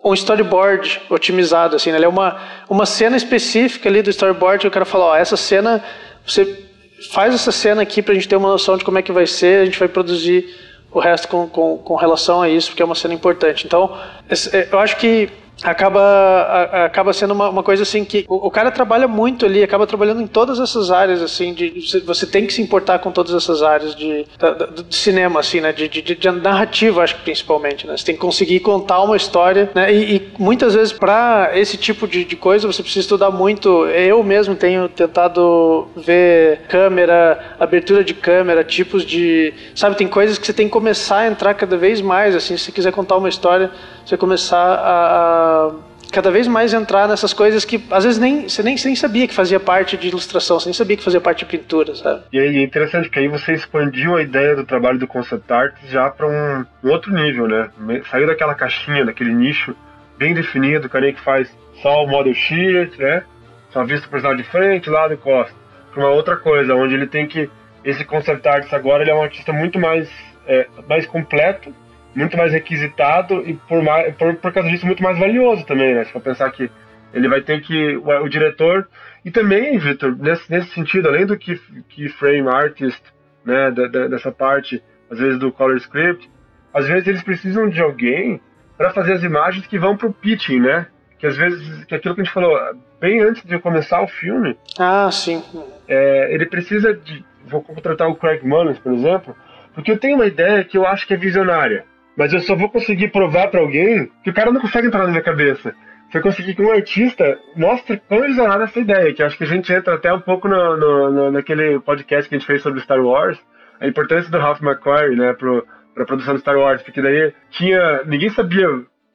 um storyboard otimizado assim, né? ele é uma uma cena específica ali do storyboard que o cara fala, ó, essa cena você faz essa cena aqui pra gente ter uma noção de como é que vai ser, a gente vai produzir o resto com, com, com relação a isso, porque é uma cena importante. Então, é, eu acho que acaba, a- acaba sendo uma, uma coisa assim que o, o cara trabalha muito ali, acaba trabalhando em todas essas áreas, assim, de, de- você- tem que se importar com todas essas áreas de, da- do cinema, assim, né, de, de, de- de narrativa, acho que principalmente, né, você tem que conseguir contar uma história, né, e, e muitas vezes para esse tipo de, de coisa você precisa estudar muito, eu mesmo tenho tentado ver câmera, abertura de câmera, tipos de, sabe, tem coisas que você tem que começar a entrar cada vez mais, assim, se você quiser contar uma história, você começar a, a cada vez mais entrar nessas coisas que às vezes nem você nem, você nem sabia que fazia parte de ilustração, você nem sabia que fazia parte de pintura, sabe? E aí é interessante que aí você expandiu a ideia do trabalho do concept art já para um, um outro nível, né? Saiu daquela caixinha, daquele nicho bem definido, o cara que faz só o model sheet, né? Só vista o personagem de frente, lado e costa. Para uma outra coisa, onde ele tem que esse concept artist agora ele é um artista muito mais é, mais completo, muito mais requisitado e por, mais, por, por causa disso muito mais valioso também, né? Se for pensar que ele vai ter que o, o diretor e também, Vitor, nesse, nesse sentido, além do que que frame artist, né, da, da- dessa parte às vezes do color script, às vezes eles precisam de alguém para fazer as imagens que vão pro pitching, né? Que às vezes, que aquilo que a gente falou, bem antes de começar o filme. Ah, sim. É, ele precisa de. Vou contratar o Craig Mullins, por exemplo, porque eu tenho uma ideia que eu acho que é visionária. Mas eu só vou conseguir provar para alguém que o cara não consegue entrar na minha cabeça. Se eu conseguir que um artista mostre quão visionária essa ideia, que acho que a gente entra até um pouco no, no, no, naquele podcast que a gente fez sobre Star Wars, a importância do Ralph McQuarrie, né, pro, pra produção do Star Wars, porque daí tinha. ninguém sabia,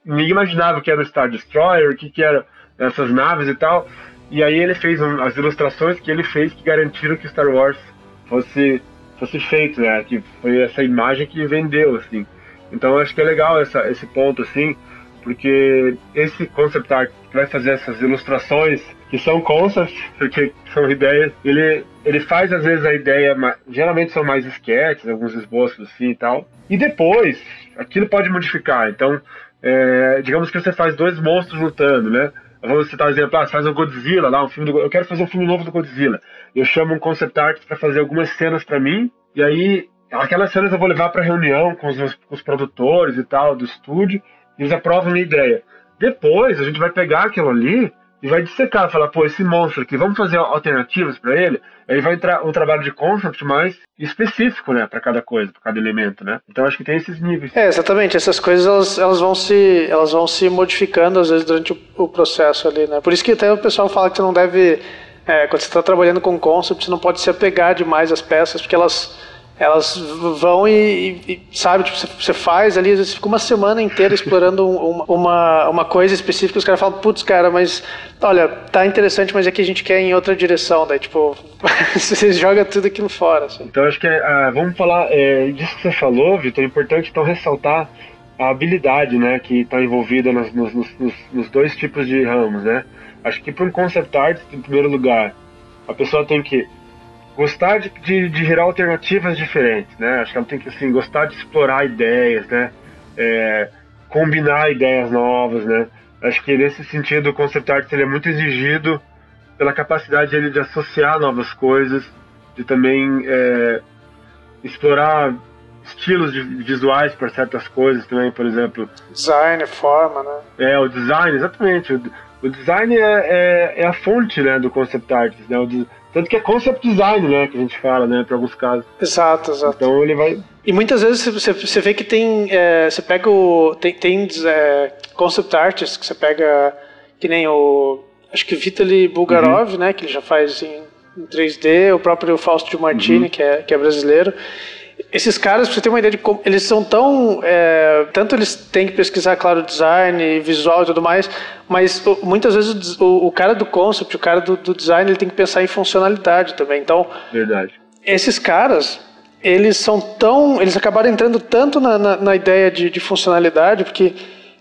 ninguém imaginava o que era o Star Destroyer, o que, que era essas naves e tal. E aí ele fez um, as ilustrações que ele fez que garantiram que Star Wars fosse, fosse feito, né? Que foi essa imagem que vendeu, assim. Então acho que é legal essa, esse ponto, assim, porque esse concept art que vai fazer essas ilustrações, que são concepts, porque são ideias, ele, ele faz às vezes a ideia, geralmente são mais esquetes, alguns esboços assim e tal, e depois aquilo pode modificar. Então, é, digamos que você faz dois monstros lutando, né? Vamos citar um exemplo, ah, faz o Godzilla lá, um filme do, eu quero fazer um filme novo do Godzilla. Eu chamo um concept art para fazer algumas cenas para mim, e aí aquelas cenas eu vou levar para reunião com os, com os produtores e tal do estúdio, e eles aprovam minha ideia. Depois a gente vai pegar aquilo ali e vai dissecar, falar, pô, esse monstro aqui, vamos fazer alternativas para ele. Aí vai entrar um trabalho de concept mais específico, né, para cada coisa, para cada elemento, né. Então acho que tem esses níveis. É, exatamente. Essas coisas elas, elas vão se elas vão se modificando às vezes durante o, o processo ali, né. Por isso que até o pessoal fala que você não deve, é, quando você está trabalhando com concept, você não pode se apegar demais às peças, porque elas elas vão e, e, sabe, tipo, você faz ali, às vezes fica uma semana inteira [LAUGHS] explorando uma, uma, uma coisa específica, os caras falam, putz, cara, mas olha, tá interessante, mas é que a gente quer em outra direção, daí tipo, [LAUGHS] você joga tudo aquilo fora. Assim. Então acho que uh, vamos falar é, disso que você falou, Vitor, é importante então ressaltar a habilidade, né, que está envolvida nos, nos, nos, nos, dois tipos de ramos, né. Acho que para um concept art, em primeiro lugar, a pessoa tem que gostar de, de, de, gerar alternativas diferentes, né? Acho que ela tem que assim gostar de explorar ideias, né? É, combinar ideias novas, né? Acho que nesse sentido o concept art ele é muito exigido pela capacidade dele de associar novas coisas, de também é, explorar estilos visuais para certas coisas também, por exemplo. Design, forma, né? É, o design, exatamente. O, o design é, é, é, a fonte né, do concept art, né? O, tanto que é concept design, né, que a gente fala, né, para alguns casos. Exato, exato. Então ele vai. E muitas vezes você, você vê que tem. É, você pega o. Tem, tem é, concept artists que você pega. Que nem o. Acho que Vitaly Bulgarov, uhum. né, que ele já faz em, em 3D, o próprio Fausto Martini, uhum. que, é, que é brasileiro esses caras, pra você ter uma ideia de como. Eles são tão. É, tanto eles têm que pesquisar, claro, design, visual e tudo mais, mas muitas vezes o, o cara do concept, o cara do, do, design, ele tem que pensar em funcionalidade também. Então. Verdade. Esses caras, eles são tão. Eles acabaram entrando tanto na, na, na ideia de, de, funcionalidade, porque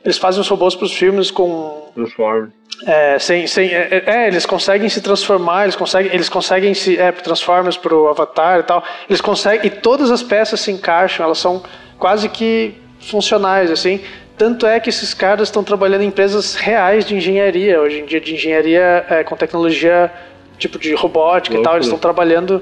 eles fazem os robôs para os filmes com. Transform. É, sem, sem, é, é, eles conseguem se transformar, eles conseguem, eles conseguem se é, Transformers para o Avatar e tal. Eles conseguem e todas as peças se encaixam, elas são quase que funcionais assim. Tanto é que esses caras estão trabalhando em empresas reais de engenharia hoje em dia, de engenharia é, com tecnologia tipo de robótica e tal. Eles estão trabalhando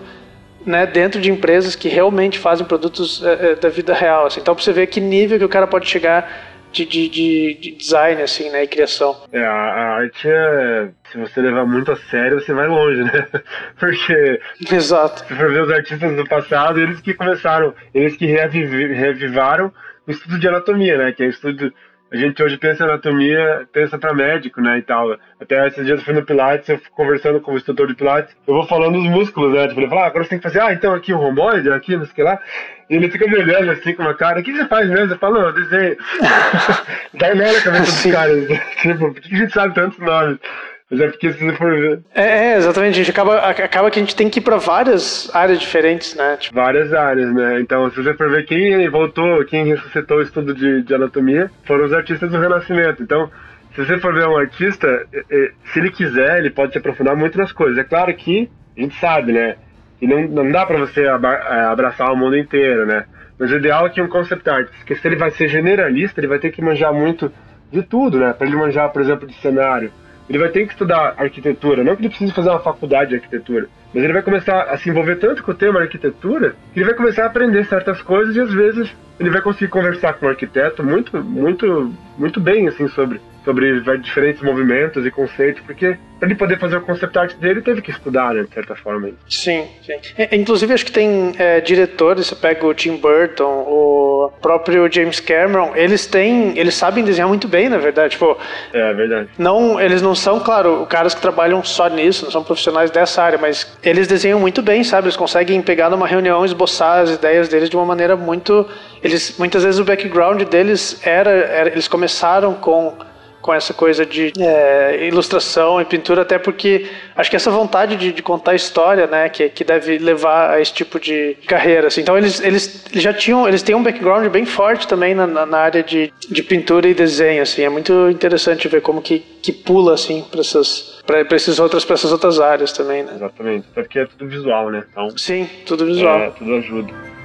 né, dentro de empresas que realmente fazem produtos é, é da vida real. Assim. Então, para você ver que nível que o cara pode chegar de, de, de, de, design, assim, né, e criação. É, a, arte é. Se você levar muito a sério, você vai longe, né? [LAUGHS] Porque. Exato. Se for ver os artistas do passado, eles que começaram, eles que reavivaram o estudo de anatomia, né? Que é o estudo a gente hoje pensa em anatomia, pensa para médico, né, e tal. Até esses dias eu fui no Pilates, eu fui conversando com o instrutor de Pilates, eu vou falando os músculos, né, tipo, ele fala, ah, agora você tem que fazer, ah, então aqui o romboide, aqui, não sei o que lá. E ele fica me olhando assim com uma cara, o que você faz mesmo? Eu falo, eu desenho. [LAUGHS] Dá nó na cabeça dos caras. [LAUGHS] tipo, por que a gente sabe tantos nomes? Mas é porque se você for ver. É, é, exatamente. A gente acaba, acaba que a gente tem que ir para várias áreas diferentes, né? Tipo... Várias áreas, né? Então, se você for ver quem voltou, quem ressuscitou o estudo de, de anatomia, foram os artistas do Renascimento. Então, se você for ver um artista, se ele quiser, ele pode se aprofundar muito nas coisas. É claro que a gente sabe, né? E não, não dá para você é, abraçar o mundo inteiro, né? Mas o ideal é que um concept artist, que se ele vai ser generalista, ele vai ter que manjar muito de tudo, né? Para ele manjar, por exemplo, de cenário, ele vai ter que estudar arquitetura. Não que ele precise fazer uma faculdade de arquitetura, mas ele vai começar a se envolver tanto com o tema arquitetura que ele vai começar a aprender certas coisas e às vezes ele vai conseguir conversar com o arquiteto muito, muito, muito bem assim sobre sobre diferentes movimentos e conceitos, porque para ele poder fazer o concept art dele, teve que estudar, né, de certa forma. Sim, sim. É, inclusive, acho que tem é, diretores, você pega o Tim Burton, o próprio James Cameron, eles têm, eles sabem desenhar muito bem, na verdade. Tipo, é verdade. Não, eles não são, claro, caras que trabalham só nisso, não são profissionais dessa área, mas eles desenham muito bem, sabe? Eles conseguem pegar numa reunião, esboçar as ideias deles de uma maneira muito... Eles, muitas vezes o background deles era, era eles começaram com com essa coisa de é, ilustração e pintura, até porque acho que essa vontade de, de, contar história, né, que, que deve levar a esse tipo de carreira. Assim. Então eles, eles, já tinham, eles têm um background bem forte também na, na área de, de pintura e desenho, assim. É muito interessante ver como que, que pula assim para essas para essas outras para essas outras áreas também, né? Exatamente, porque é tudo visual, né? Então, Sim, tudo visual. É, tudo ajuda.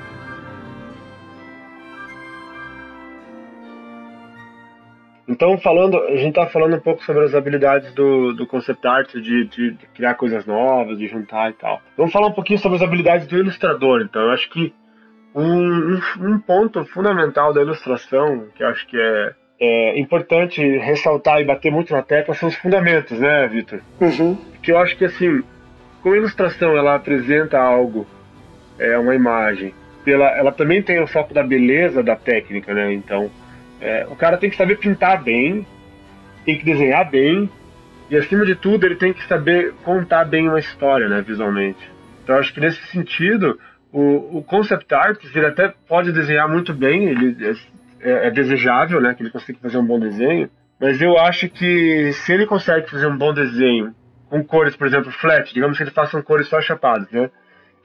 Então, falando, a gente está falando um pouco sobre as habilidades do, do concept art, de, de, criar coisas novas, de juntar e tal. Vamos falar um pouquinho sobre as habilidades do ilustrador. Então, eu acho que um, um, um ponto fundamental da ilustração, que eu acho que é, é, importante ressaltar e bater muito na tecla, são os fundamentos, né, Vitor? Uhum. Que eu acho que, assim, como a ilustração ela apresenta algo, é uma imagem, ela, ela também tem o foco da beleza da técnica, né? Então é, o cara tem que saber pintar bem, tem que desenhar bem, e acima de tudo ele tem que saber contar bem uma história, né, visualmente. Então acho que nesse sentido, o, o concept artist ele até pode desenhar muito bem, ele é, é, é desejável, né, que ele consiga fazer um bom desenho, mas eu acho que se ele consegue fazer um bom desenho com cores, por exemplo, flat, digamos que ele faça um cores só chapadas, né?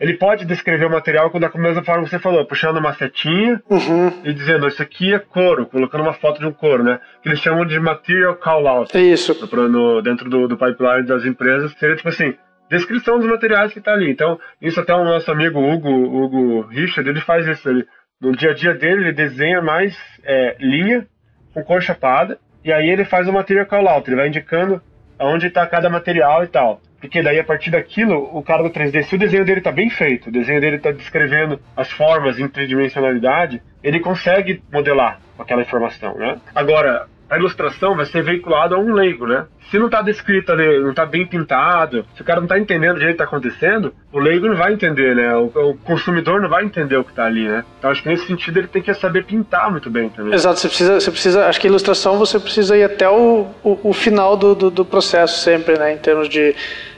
Ele pode descrever o material da mesma forma que você falou, puxando uma setinha uhum. e dizendo isso aqui é couro, colocando uma foto de um couro, né? Que eles chamam de material call-out. Isso. No, no, dentro do, do pipeline das empresas. Seria tipo assim, descrição dos materiais que está ali. Então, isso até o nosso amigo Hugo, Hugo Richard, ele faz isso. Ele, no dia a dia dele, ele desenha mais é, linha com cor chapada, e aí ele faz o material call-out. Ele vai indicando aonde está cada material e tal. Porque daí, a partir daquilo, o cara do 3D, se o desenho dele está bem feito, o desenho dele está descrevendo as formas em tridimensionalidade, ele consegue modelar aquela informação, né? Agora, a ilustração vai ser veiculada a um leigo, né? Se não está descrito ali, não está bem pintado, se o cara não está entendendo o que está acontecendo, o leigo não vai entender, né? O, o consumidor não vai entender o que está ali, né? Então acho que nesse sentido ele tem que saber pintar muito bem também. Exato, você precisa, você precisa acho que a ilustração você precisa ir até o, o, o final do, do, do processo sempre, né? Em termos de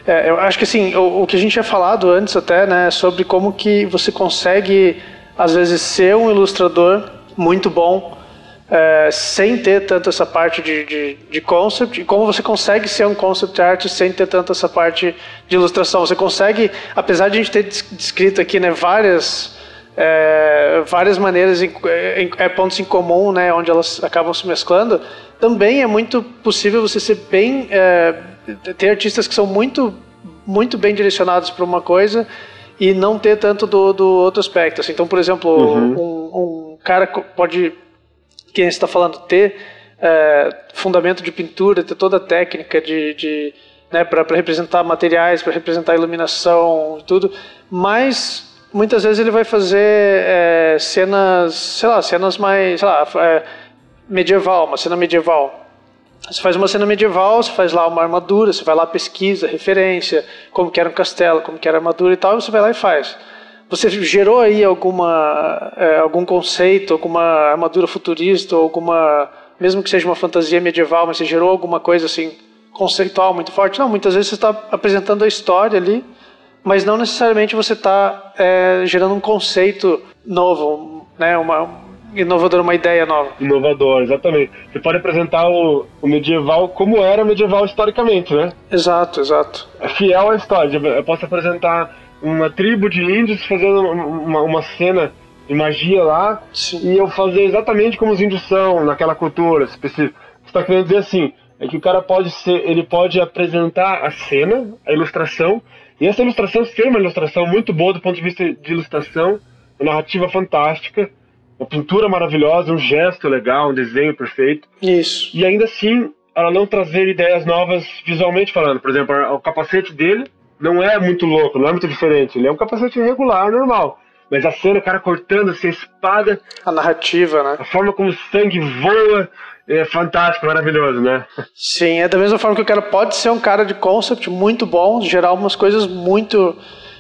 é, eu acho que assim, o, o, que a gente tinha falado antes até, né, sobre como que você consegue, às vezes, ser um ilustrador muito bom é, sem ter tanto essa parte de, de, de, concept, e como você consegue ser um concept artist sem ter tanto essa parte de ilustração. Você consegue, apesar de a gente ter descrito aqui né, várias, é, várias maneiras, em, em, é, pontos em comum, né, onde elas acabam se mesclando, também é muito possível você ser bem é, ter artistas que são muito, muito bem direcionados para uma coisa e não ter tanto do, do outro aspecto. Assim, então, por exemplo, uhum. um, um, cara pode, quem está falando, ter é, fundamento de pintura, ter toda a técnica de, de né, para representar materiais, para representar iluminação e tudo, mas muitas vezes ele vai fazer é, cenas, sei lá, cenas mais, sei lá, é, medieval, uma cena medieval. Você faz uma cena medieval, você faz lá uma armadura, você vai lá pesquisa, referência, como que era um castelo, como que era a armadura e tal, e você vai lá e faz. Você gerou aí alguma é, algum conceito, alguma armadura futurista, alguma mesmo que seja uma fantasia medieval, mas você gerou alguma coisa assim conceitual muito forte? Não, muitas vezes você está apresentando a história ali, mas não necessariamente você está é, gerando um conceito novo, né? Uma, inovador, uma ideia nova. Inovador, exatamente. Você pode apresentar o, o medieval como era medieval historicamente, né? Exato, exato. É fiel à história. Eu posso apresentar uma tribo de índios fazendo uma, uma cena de magia lá Sim. e eu fazer exatamente como os índios são naquela cultura específica. Você está querendo dizer assim, é que o cara pode ser, ele pode apresentar a cena, a ilustração, e essa ilustração ser uma ilustração muito boa do ponto de vista de ilustração, uma narrativa fantástica, uma pintura maravilhosa, um gesto legal, um desenho perfeito. Isso. E ainda assim, ela não trazer ideias novas visualmente falando. Por exemplo, o capacete dele não é muito louco, não é muito diferente. Ele é um capacete regular, normal. Mas a cena, o cara cortando assim, a espada. A narrativa, né? A forma como o sangue voa é fantástico, maravilhoso, né? Sim, é da mesma forma que o cara pode ser um cara de concept muito bom, gerar umas coisas muito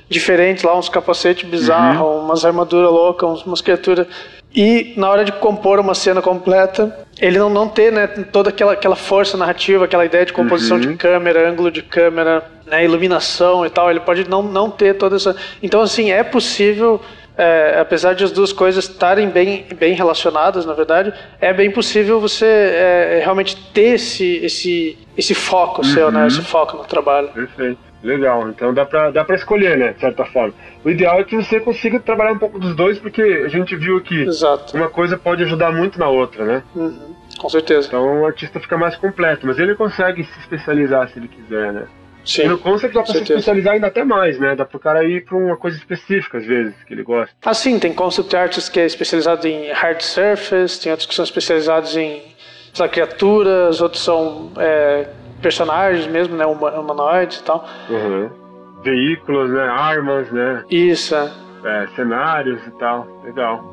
diferentes lá, uns capacetes bizarros, uhum. umas armaduras loucas, umas criaturas. E na hora de compor uma cena completa, ele não, não ter né, toda aquela, aquela força narrativa, aquela ideia de composição uhum. de câmera, ângulo de câmera, né, iluminação e tal, ele pode não, não ter toda essa. Então, assim, é possível é, apesar de as duas coisas estarem bem, bem relacionadas, na verdade, é bem possível você é, realmente ter esse, esse, esse foco uhum. seu, né? Uhum. Esse foco no trabalho. Perfeito. Legal, então dá pra, dá pra escolher, né, de certa forma. O ideal é que você consiga trabalhar um pouco dos dois, porque a gente viu que Exato. uma coisa pode ajudar muito na outra, né? Uhum. Com certeza. Então o artista fica mais completo, mas ele consegue se especializar se ele quiser, né? Sim, e no concept dá pra se especializar ainda até mais, né? Dá pro cara ir pra uma coisa específica, às vezes, que ele gosta. Ah, sim, tem concept artists que é especializado em hard surface, tem outros que são especializados em lá, criaturas, outros são é, personagens mesmo, né? Humanoides e tal. Uhum. Veículos, né? Armas, né? Isso, é. é cenários e tal. Legal.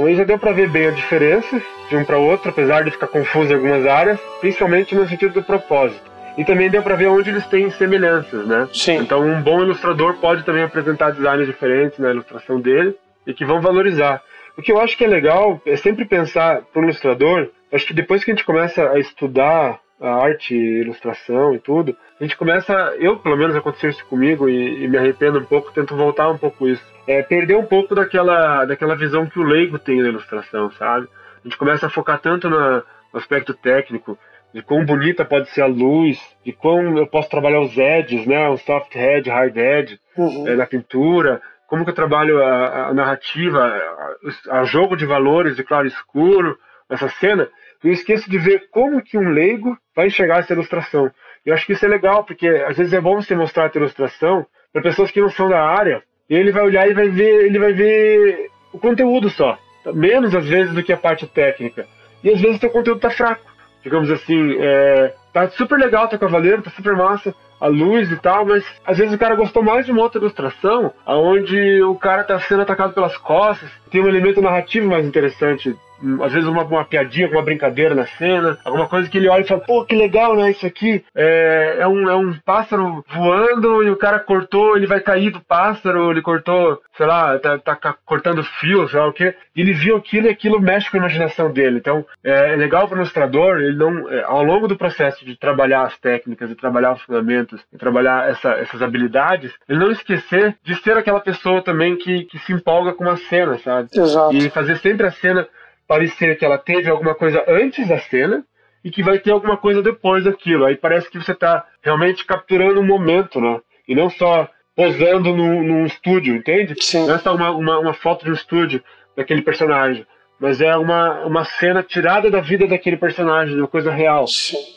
Então aí já deu para ver bem a diferença de um para outro, apesar de ficar confuso em algumas áreas, principalmente no sentido do propósito. E também deu para ver onde eles têm semelhanças, né? Sim. Então um bom ilustrador pode também apresentar designs diferentes na ilustração dele e que vão valorizar. O que eu acho que é legal é sempre pensar para o ilustrador, acho que depois que a gente começa a estudar a arte, ilustração e tudo, a gente começa, eu pelo menos aconteceu isso comigo e, e me arrependo um pouco, tento voltar um pouco isso é, perder um pouco daquela, daquela visão que o leigo tem da ilustração, sabe? A gente começa a focar tanto no aspecto técnico, de quão bonita pode ser a luz, de quão eu posso trabalhar os edges, né? O soft head, hard head uhum. é, na pintura, como que eu trabalho a, a narrativa, a, a, jogo de valores de claro e escuro, essa cena. Eu esqueço de ver como que um leigo vai enxergar essa ilustração. Eu acho que isso é legal, porque às vezes é bom você mostrar a ilustração para pessoas que não são da área, e ele vai olhar e vai ver, ele vai ver o conteúdo só. Menos às vezes do que a parte técnica. E às vezes o teu conteúdo tá fraco. Digamos assim, é, tá super legal, tá cavaleiro, tá super massa, a luz e tal, mas às vezes o cara gostou mais de uma outra ilustração, onde o cara tá sendo atacado pelas costas, tem um elemento narrativo mais interessante às vezes uma, uma piadinha, uma brincadeira na cena, alguma coisa que ele olha e fala, pô, que legal, né? Isso aqui é, é, um, é um pássaro voando e o cara cortou, ele vai cair do pássaro, ele cortou, sei lá, tá, tá cortando fio, sei lá o quê. E ele viu aquilo e aquilo mexe com a imaginação dele. Então é, é legal para o ilustrador, ele não, é, ao longo do processo de trabalhar as técnicas, e trabalhar os fundamentos, e trabalhar essa, essas habilidades, ele não esquecer de ser aquela pessoa também que, que se empolga com uma cena, sabe? Exato. E fazer sempre a cena parecer que ela teve alguma coisa antes da cena e que vai ter alguma coisa depois daquilo. Aí parece que você está realmente capturando um momento, né? E não só posando num, num estúdio, entende? Sim. Não é só uma, uma, uma foto de um estúdio daquele personagem mas é uma, uma cena tirada da vida daquele personagem, uma coisa real.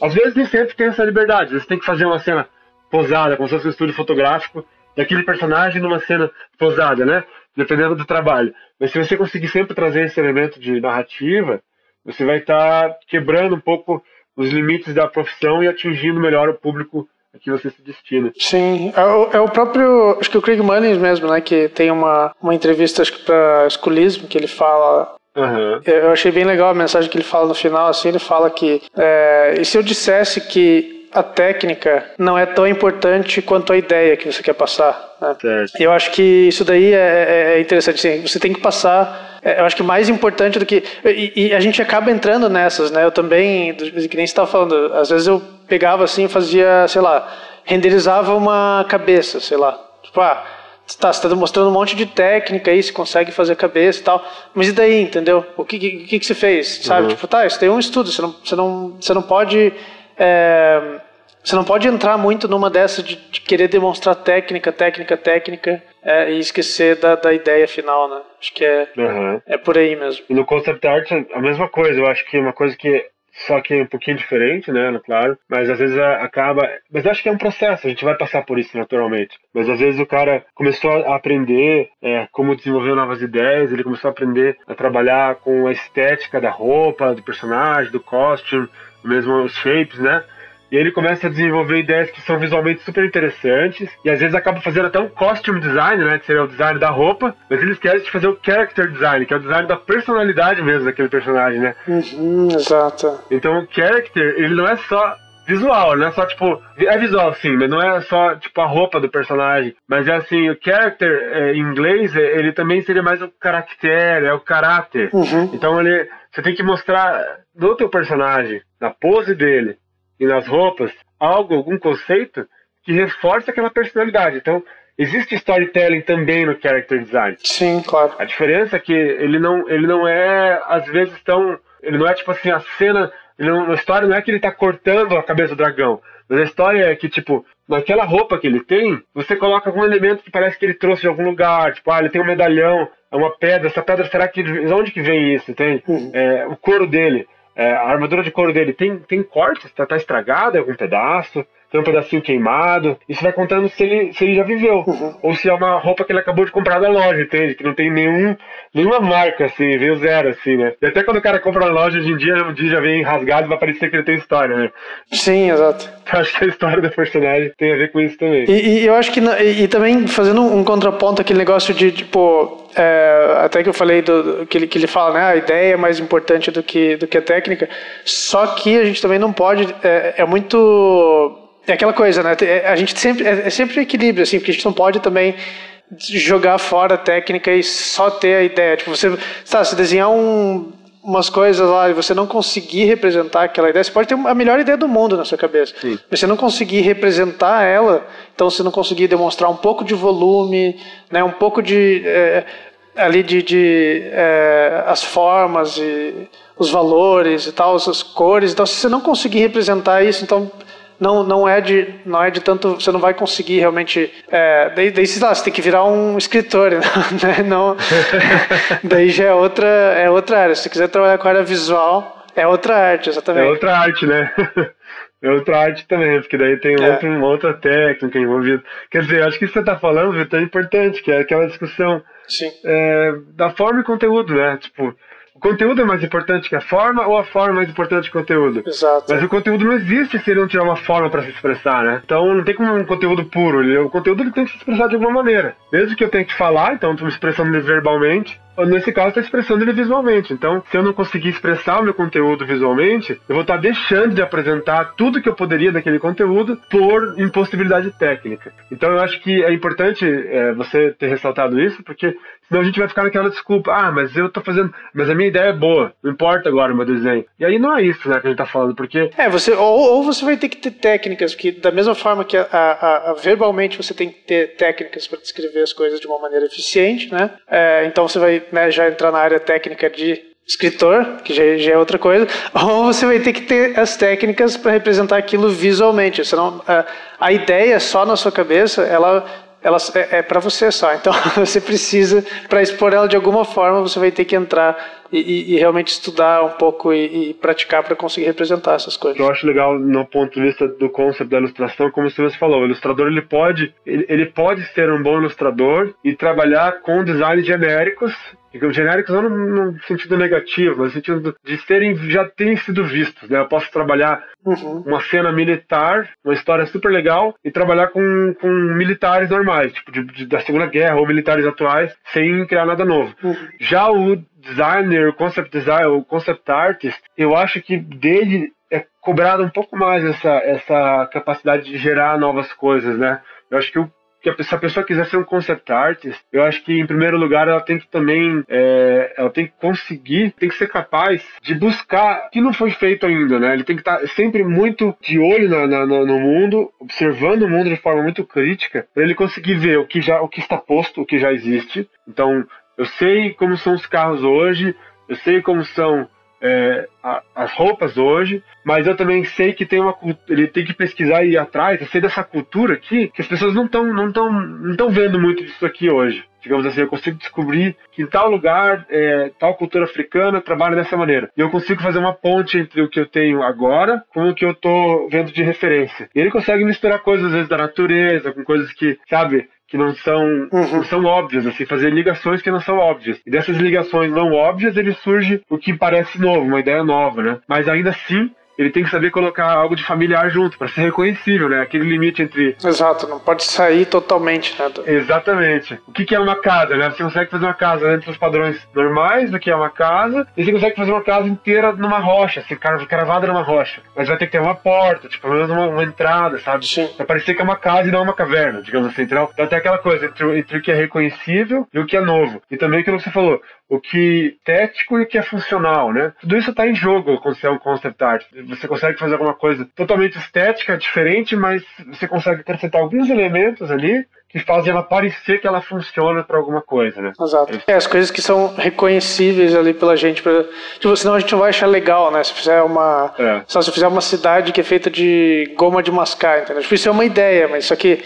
Às vezes nem sempre tem essa liberdade, você tem que fazer uma cena posada, como se fosse um estúdio fotográfico daquele personagem numa cena posada, né? Dependendo do trabalho. Mas se você conseguir sempre trazer esse elemento de narrativa, você vai estar tá quebrando um pouco os limites da profissão e atingindo melhor o público a que você se destina. Sim, é o, é o próprio, acho que o Craig Mullins mesmo, né, que tem uma, uma entrevista acho que para Escolismo que ele fala Uhum. Eu achei bem legal a mensagem que ele fala no final, assim, ele fala que é, e se eu dissesse que a técnica não é tão importante quanto a ideia que você quer passar. Né? Certo. Eu acho que isso daí é, é, é interessante. Sim, você tem que passar. É, eu acho que mais importante do que. E, e, a gente acaba entrando nessas, né? Eu também, que nem você estava falando, às vezes eu pegava assim e fazia, sei lá, renderizava uma cabeça, sei lá. Tipo, ah, tá, você está mostrando um monte de técnica aí, você consegue fazer cabeça e tal. Mas e daí, entendeu? O que, que, que, que você fez? Sabe? Uhum. Tipo, tá, isso tem um estudo, você não, você não, você não pode é, você não pode entrar muito numa dessa de, de querer demonstrar técnica, técnica, técnica é, e esquecer da, da ideia final, né? Acho que é, uhum. é por aí mesmo. E no concept art a mesma coisa, eu acho que uma coisa que só que é um pouquinho diferente, né, claro, mas às vezes acaba, mas acho que é um processo, a gente vai passar por isso naturalmente, mas às vezes o cara começou a aprender é, como desenvolver novas ideias, ele começou a aprender a trabalhar com a estética da roupa, do personagem, do costume, mesmo os shapes, né, e ele começa a desenvolver ideias que são visualmente super interessantes. E às vezes acaba fazendo até um costume design, né? Que seria o design da roupa. Mas eles querem fazer o character design, que é o design da personalidade mesmo daquele personagem, né? Uhum, exato. Então o character, ele não é só visual, não é só tipo. É visual sim, mas não é só tipo a roupa do personagem. Mas é assim, o character é, em inglês, é, ele também seria mais o caractere, é o caráter. Uhum. Então ele. Você tem que mostrar no teu personagem, na pose dele, e nas roupas algo, algum conceito que reforça aquela personalidade. Então, existe storytelling também no character design. Sim, claro. A diferença é que ele não, ele não é, às vezes, tão. Ele não é tipo assim, a cena. Não, a história não é que ele tá cortando a cabeça do dragão. Mas a história é que, tipo, naquela roupa que ele tem, você coloca algum elemento que parece que ele trouxe de algum lugar. Tipo, ah, ele tem um medalhão, é uma pedra. Essa pedra, será que. De onde que vem isso? Tem uhum. é, o couro dele. É, a armadura de couro dele tem, tem cortes, tá, tá estragada algum pedaço tem um pedacinho queimado. Isso vai contando se ele, se ele já viveu. Uhum. Ou se é uma roupa que ele acabou de comprar da loja, entende? Que não tem nenhum, nenhuma marca, assim, veio zero, assim, né? E até quando o cara compra na loja hoje em dia, o dia já vem rasgado e vai parecer que ele tem história, né? Sim, exato. [LAUGHS] Eu acho que a história do personagem tem a ver com isso também. E, e eu acho que, e, e, também fazendo um contraponto, aquele negócio de, tipo, é, até que eu falei do, que, ele, que ele fala, né? A ideia é mais importante do que, do que a técnica. Só que a gente também não pode. É, é muito é aquela coisa, né? É, a gente sempre é, é sempre equilíbrio, assim, porque a gente não pode também jogar fora a técnica e só ter a ideia. Tipo, você, sabe, se desenhar um, umas coisas lá e você não conseguir representar aquela ideia, você pode ter a melhor ideia do mundo na sua cabeça, Sim. mas você não conseguir representar ela, então você não conseguir demonstrar um pouco de volume, né, um pouco de é, ali de, de é, as formas e os valores e tal, as cores, então se você não conseguir representar isso, então não, não é de não é de tanto você não vai conseguir realmente é, daí, daí lá, você tem que virar um escritor [LAUGHS] né? Não [LAUGHS] daí já é outra é outra área. Se você quiser trabalhar com a área visual é outra arte exatamente. É outra arte né? [LAUGHS] É outra arte também porque daí tem é. outra, uma outra técnica envolvida. Quer dizer acho que isso que você está falando Vitor é importante que é aquela discussão é, da forma e conteúdo né? Tipo conteúdo é mais importante que a forma ou a forma é mais importante que o conteúdo? Exato. Mas o conteúdo não existe se ele não tiver uma forma para se expressar, né? Então não tem como um conteúdo puro. Ele, o conteúdo ele tem que se expressar de alguma maneira. Mesmo que eu tenha que falar, então estou me expressando verbalmente, nesse caso, está expressando ele visualmente. Então, se eu não conseguir expressar o meu conteúdo visualmente, eu vou estar tá deixando de apresentar tudo que eu poderia daquele conteúdo por impossibilidade técnica. Então, eu acho que é importante é, você ter ressaltado isso, porque senão a gente vai ficar naquela desculpa: ah, mas eu estou fazendo, mas a minha ideia é boa, não importa agora o meu desenho. E aí não é isso né, que a gente está falando, porque. É, você, ou, ou, você vai ter que ter técnicas, que da mesma forma que a, a, a, verbalmente você tem que ter técnicas para descrever as coisas de uma maneira eficiente, né? É, então você vai né, já entrar na área técnica de escritor, que já, já, é outra coisa, [LAUGHS] ou você vai ter que ter as técnicas para representar aquilo visualmente. Senão, a, a ideia só na sua cabeça, ela ela é, é para você só. [LAUGHS] Então [LAUGHS] você precisa, para expor ela de alguma forma, você vai ter que entrar e, e, realmente estudar um pouco e, e praticar para conseguir representar essas coisas. Eu acho legal no ponto de vista do conceito da ilustração, como você falou, o ilustrador ele pode, ele, ele pode ser um bom ilustrador e trabalhar com designs genéricos genéricos não no, sentido negativo, mas no sentido de serem já terem sido vistos. Né? Eu posso trabalhar uhum. uma cena militar, uma história super legal, e trabalhar com, com militares normais, tipo de, de, da Segunda Guerra ou militares atuais, sem criar nada novo. Uhum. Já o designer, concept designer, concept artist, eu acho que dele é cobrado um pouco mais essa, essa capacidade de gerar novas coisas, né? Eu acho que o que se a pessoa quiser ser um concept artist, eu acho que em primeiro lugar ela tem que também, é, ela tem que conseguir, tem que ser capaz de buscar o que não foi feito ainda, né? Ele tem que estar tá sempre muito de olho na, na, no mundo, observando o mundo de forma muito crítica, para ele conseguir ver o que já, o que está posto, o que já existe. Então, eu sei como são os carros hoje, eu sei como são é, a, as roupas hoje, mas eu também sei que tem uma ele tem que pesquisar e ir atrás, eu sei dessa cultura aqui, que as pessoas não estão não estão não estão vendo muito disso aqui hoje. Digamos assim, eu consigo descobrir que em tal lugar, é, tal cultura africana trabalha dessa maneira. E eu consigo fazer uma ponte entre o que eu tenho agora com o que eu estou vendo de referência. E ele consegue misturar coisas, às vezes, da natureza, com coisas que, sabe, que não são, uhum. não são óbvias, assim, fazer ligações que não são óbvias. E dessas ligações não óbvias, ele surge o que parece novo, uma ideia nova, né? Mas ainda assim, ele tem que saber colocar algo de familiar junto para ser reconhecível, né? Aquele limite entre. Exato, não pode sair totalmente, né? Exatamente. O que, que é uma casa, né? Você consegue fazer uma casa dentro dos padrões normais do que é uma casa, e você consegue fazer uma casa inteira numa rocha, assim, cravada numa rocha. Mas vai ter que ter uma porta, tipo, pelo menos uma, uma entrada, sabe? Sim. Pra parecer que é uma casa e não uma caverna, digamos assim. Então, então tem aquela coisa entre, entre o que é reconhecível e o que é novo. E também aquilo que você falou, o que é estético e o que é funcional, né? Tudo isso está em jogo quando você é um concept art. Você consegue fazer alguma coisa totalmente estética, diferente, mas você consegue acrescentar alguns elementos ali que fazem ela parecer que ela funciona para alguma coisa, né? Exato. É, as coisas que são reconhecíveis ali pela gente, pra... tipo, senão a gente não vai achar legal, né? Se fizer uma, é. se fizer uma cidade que é feita de goma de mascar, entendeu? Tipo, isso é uma ideia, mas isso aqui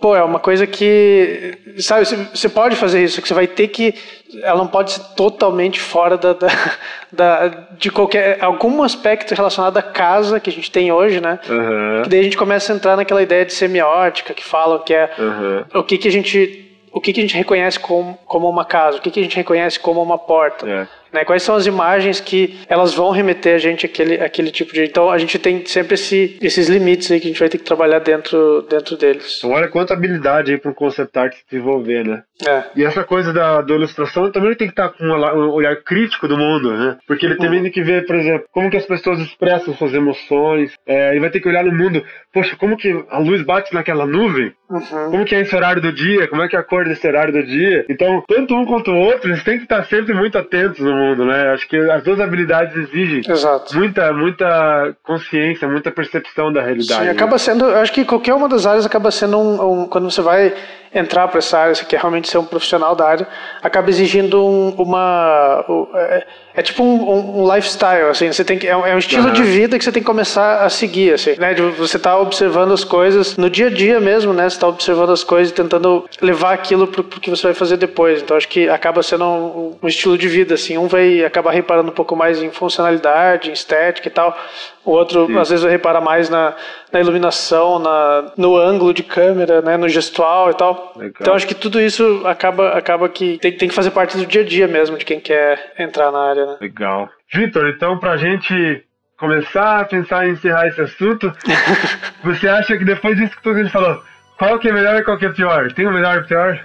pô, é uma coisa que, sabe, você pode fazer isso, que você vai ter que, ela não pode ser totalmente fora da, da, [LAUGHS] da, de qualquer, algum aspecto relacionado à casa que a gente tem hoje, né? Uhum. Que daí a gente começa a entrar naquela ideia de semiótica, que falam que é uhum. o que que a gente, o que que a gente reconhece como, como uma casa, o que que a gente reconhece como uma porta. É. Né? Quais são as imagens que elas vão remeter a gente àquele, àquele tipo de. Então a gente tem sempre esse, esses limites aí que a gente vai ter que trabalhar dentro, dentro deles. Então, olha quanta habilidade aí para um concept art desenvolver, né? É. E essa coisa da, da ilustração também tem que estar com um olhar crítico do mundo, né? Porque ele também tem que ver, por exemplo, como que as pessoas expressam suas emoções. É, ele vai ter que olhar no mundo, poxa, como que a luz bate naquela nuvem? Uhum. Como que é esse horário do dia? Como é que é a cor desse horário do dia? Então, tanto um quanto o outro, eles têm que estar sempre muito atentos no mundo, né? Acho que as duas habilidades exigem Exato. muita, muita consciência, muita percepção da realidade. Sim, acaba sendo, acho que qualquer uma das áreas acaba sendo um, um quando você vai entrar para essa área, você quer realmente ser um profissional da área, acaba exigindo um, uma. É, é tipo um, um, lifestyle, assim, você tem que, é, um, é um estilo uhum. de vida que você tem que começar a seguir, assim, né? De você tá observando as coisas no dia a dia mesmo, né? Você está observando as coisas e tentando levar aquilo para o que você vai fazer depois. Então acho que acaba sendo um, um, estilo de vida, assim. Um vai acabar reparando um pouco mais em funcionalidade, em estética e tal. O outro, Sim. às vezes, vai reparar mais na, na iluminação, na, no ângulo de câmera, né? No gestual e tal. Legal. Então acho que tudo isso acaba, acaba que tem, tem que fazer parte do dia a dia mesmo de quem quer entrar na área, né? Legal. Vitor, então pra gente começar a pensar em encerrar esse assunto, [LAUGHS] você acha que depois disso que a gente falou, qual que é melhor e qual que é pior? Tem o melhor e o pior?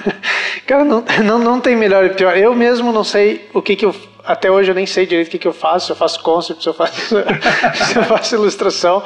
[LAUGHS] Cara, não, não, não tem melhor e pior. Eu mesmo não sei o que que eu... Até hoje eu nem sei direito o que que eu faço. Se eu faço concept, se eu faço, [LAUGHS] se eu faço ilustração.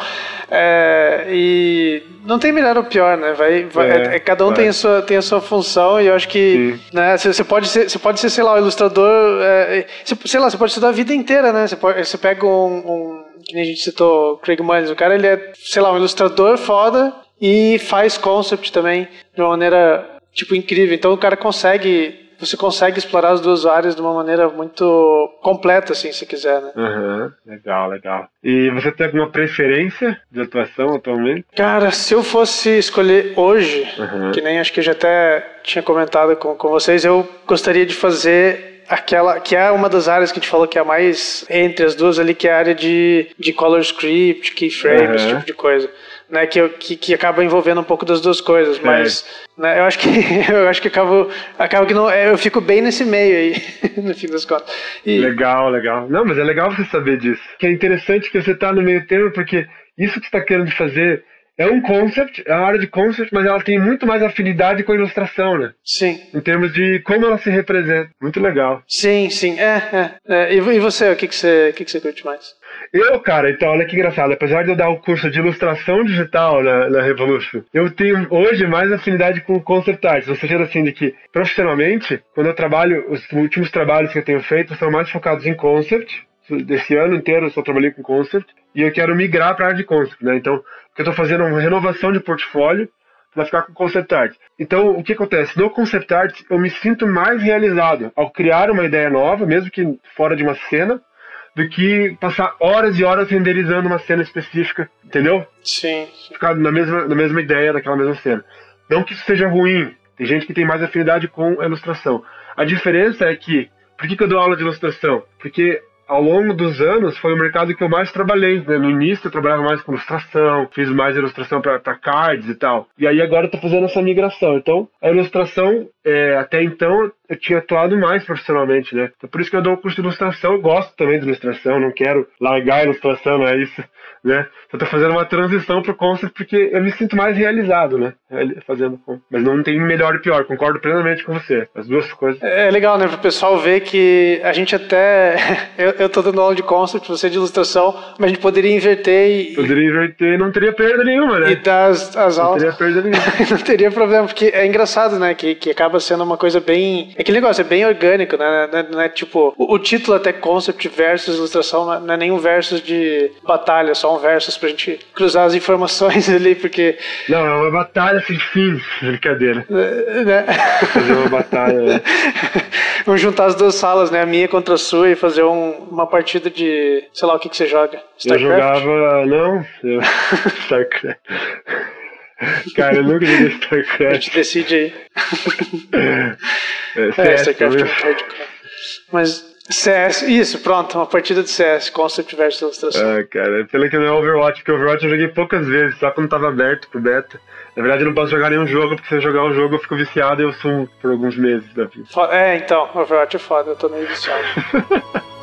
É, e não tem melhor ou pior, né? Vai, vai é, é, cada um vai. tem a, sua, tem a sua função e eu acho que né, você, pode ser, você pode ser, sei lá, um ilustrador. É, sei lá, você pode estudar a vida inteira, né? Você, pode, você pega um, um que nem a gente citou, Craig Mullins, o cara ele é, sei lá, um ilustrador foda e faz concept também de uma maneira, tipo, incrível. Então o cara consegue você consegue explorar as duas áreas de uma maneira muito completa, assim, se quiser, né? Uhum, legal, legal. E você tem alguma preferência de atuação atualmente? Cara, se eu fosse escolher hoje, uhum. que nem acho que eu já até tinha comentado com, com vocês, eu gostaria de fazer aquela que é uma das áreas que a gente falou que é a mais entre as duas ali, que é a área de, de color script, keyframe, uhum. esse tipo de coisa né, que, que, que acaba envolvendo um pouco das duas coisas, é. mas né, eu acho que [LAUGHS] eu acho que acabo, acabo que não, eu fico bem nesse meio aí, [LAUGHS] no fim das contas. E... Legal, legal. Não, mas é legal você saber disso. Que é interessante que você está no meio termo, porque isso que você está querendo fazer é um concept, é uma área de concept, mas ela tem muito mais afinidade com a ilustração, né? Sim. Em termos de como ela se representa. Muito legal. Sim, sim. É, é. é. E, você, o que, que, você, o que, que você curte mais? Eu, cara, então, olha que engraçado. Apesar de eu dar o um curso de ilustração digital na, na Revolution, eu tenho hoje mais afinidade com concept art. Ou seja, assim, de que profissionalmente, quando eu trabalho, os últimos trabalhos que eu tenho feito são mais focados em concept. Desse ano inteiro eu só trabalhei com concept. E eu quero migrar para a área de concept, né? Então, eu estou fazendo uma renovação de portfólio para ficar com concept art. Então, o que acontece? No concept art, eu me sinto mais realizado ao criar uma ideia nova, mesmo que fora de uma cena, do que passar horas e horas renderizando uma cena específica, entendeu? Sim. Ficar na mesma, na mesma ideia daquela mesma cena. Não que isso seja ruim, tem gente que tem mais afinidade com a ilustração. A diferença é que, por que, que eu dou aula de ilustração? Porque ao longo dos anos foi o mercado que eu mais trabalhei. Né? No início eu trabalhava mais com ilustração, fiz mais ilustração para cards e tal. E aí agora eu tô fazendo essa migração. Então a ilustração, é, até então, eu tinha atuado mais profissionalmente, né? Então por isso que eu dou o curso de ilustração. Eu gosto também de ilustração, não quero largar a ilustração, não é isso né? Eu tô fazendo uma transição pro concept porque eu me sinto mais realizado, né? Fazendo. Mas não tem melhor e pior, concordo plenamente com você. As duas coisas. É legal, né? Pro pessoal ver que a gente até. [LAUGHS] Eu, eu tô dando aula de concept, você de ilustração, mas a gente poderia inverter e. Poderia inverter e não teria perda nenhuma, né? E dar as, as aulas. Não teria perda nenhuma. [LAUGHS] não teria problema, porque é engraçado, né? Que, que acaba sendo uma coisa bem. É aquele negócio, é bem orgânico, né? Não é, não é tipo. O, o, título até concept versus ilustração não é, não é nenhum versus de batalha, só um versus pra gente cruzar as informações [LAUGHS] ali, porque. Não, é uma batalha sem fim, brincadeira. É, né? Fazer uma batalha. Né? [LAUGHS] Vamos juntar as duas salas, né? A minha contra a sua e fazer um, uma partida de. sei lá o que, que você joga. Starcraft? Eu jogava. Não, eu... [LAUGHS] Starcraft. Cara, eu nunca joguei StarCraft. A gente decide aí. [LAUGHS] É, CS, é StarCraft é Mas CS, isso, pronto, uma partida de CS, Concept versus Ilustração. Ah, cara, pena que não é Overwatch, porque Overwatch eu joguei poucas vezes, só quando tava aberto pro beta. Na verdade eu não posso jogar nenhum jogo, porque se eu jogar um jogo eu fico viciado e eu sumo por alguns meses da vida. É, então, Overwatch é foda, eu tô meio viciado. [LAUGHS]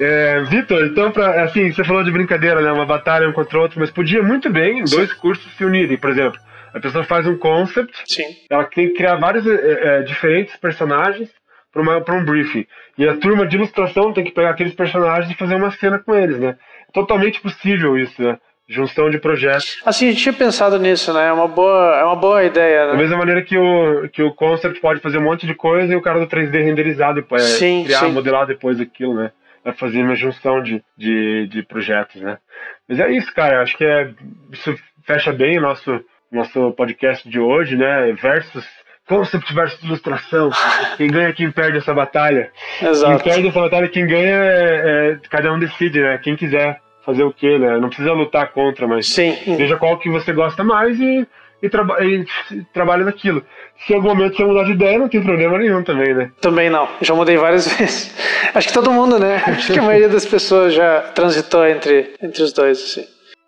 É, Vitor, então, pra, assim, você falou de brincadeira, né? Uma batalha um contra o outro, mas podia muito bem Sim. dois cursos se unirem, por exemplo. A pessoa faz um concept, Sim. ela tem que criar vários é, é, diferentes personagens para um briefing. E a turma de ilustração tem que pegar aqueles personagens e fazer uma cena com eles, né? É totalmente possível isso, né? Junção de projetos. Assim, a gente tinha pensado nisso, né? É uma boa, é uma boa ideia, né? Da mesma maneira que o, que o concept pode fazer um monte de coisa e o cara do 3D renderizar depois, sim, criar, sim. modelar depois aquilo, né? Vai fazer uma junção de, de, de projetos, né? Mas é isso, cara. Acho que é, isso fecha bem o nosso nosso podcast de hoje, né? Versus concept versus ilustração. [LAUGHS] Quem ganha, quem perde essa batalha. Exato. Quem perde essa batalha, quem ganha, é, é, cada um decide, né? Quem quiser fazer o quê, né? Não precisa lutar contra, mas Sim. veja qual que você gosta mais e, e, traba e trabalha naquilo. Se em algum momento você mudar de ideia, não tem problema nenhum também, né? Também não. Já mudei várias [LAUGHS] vezes. Acho que todo mundo, né? Acho que a maioria das pessoas já transitou entre, entre os dois, assim.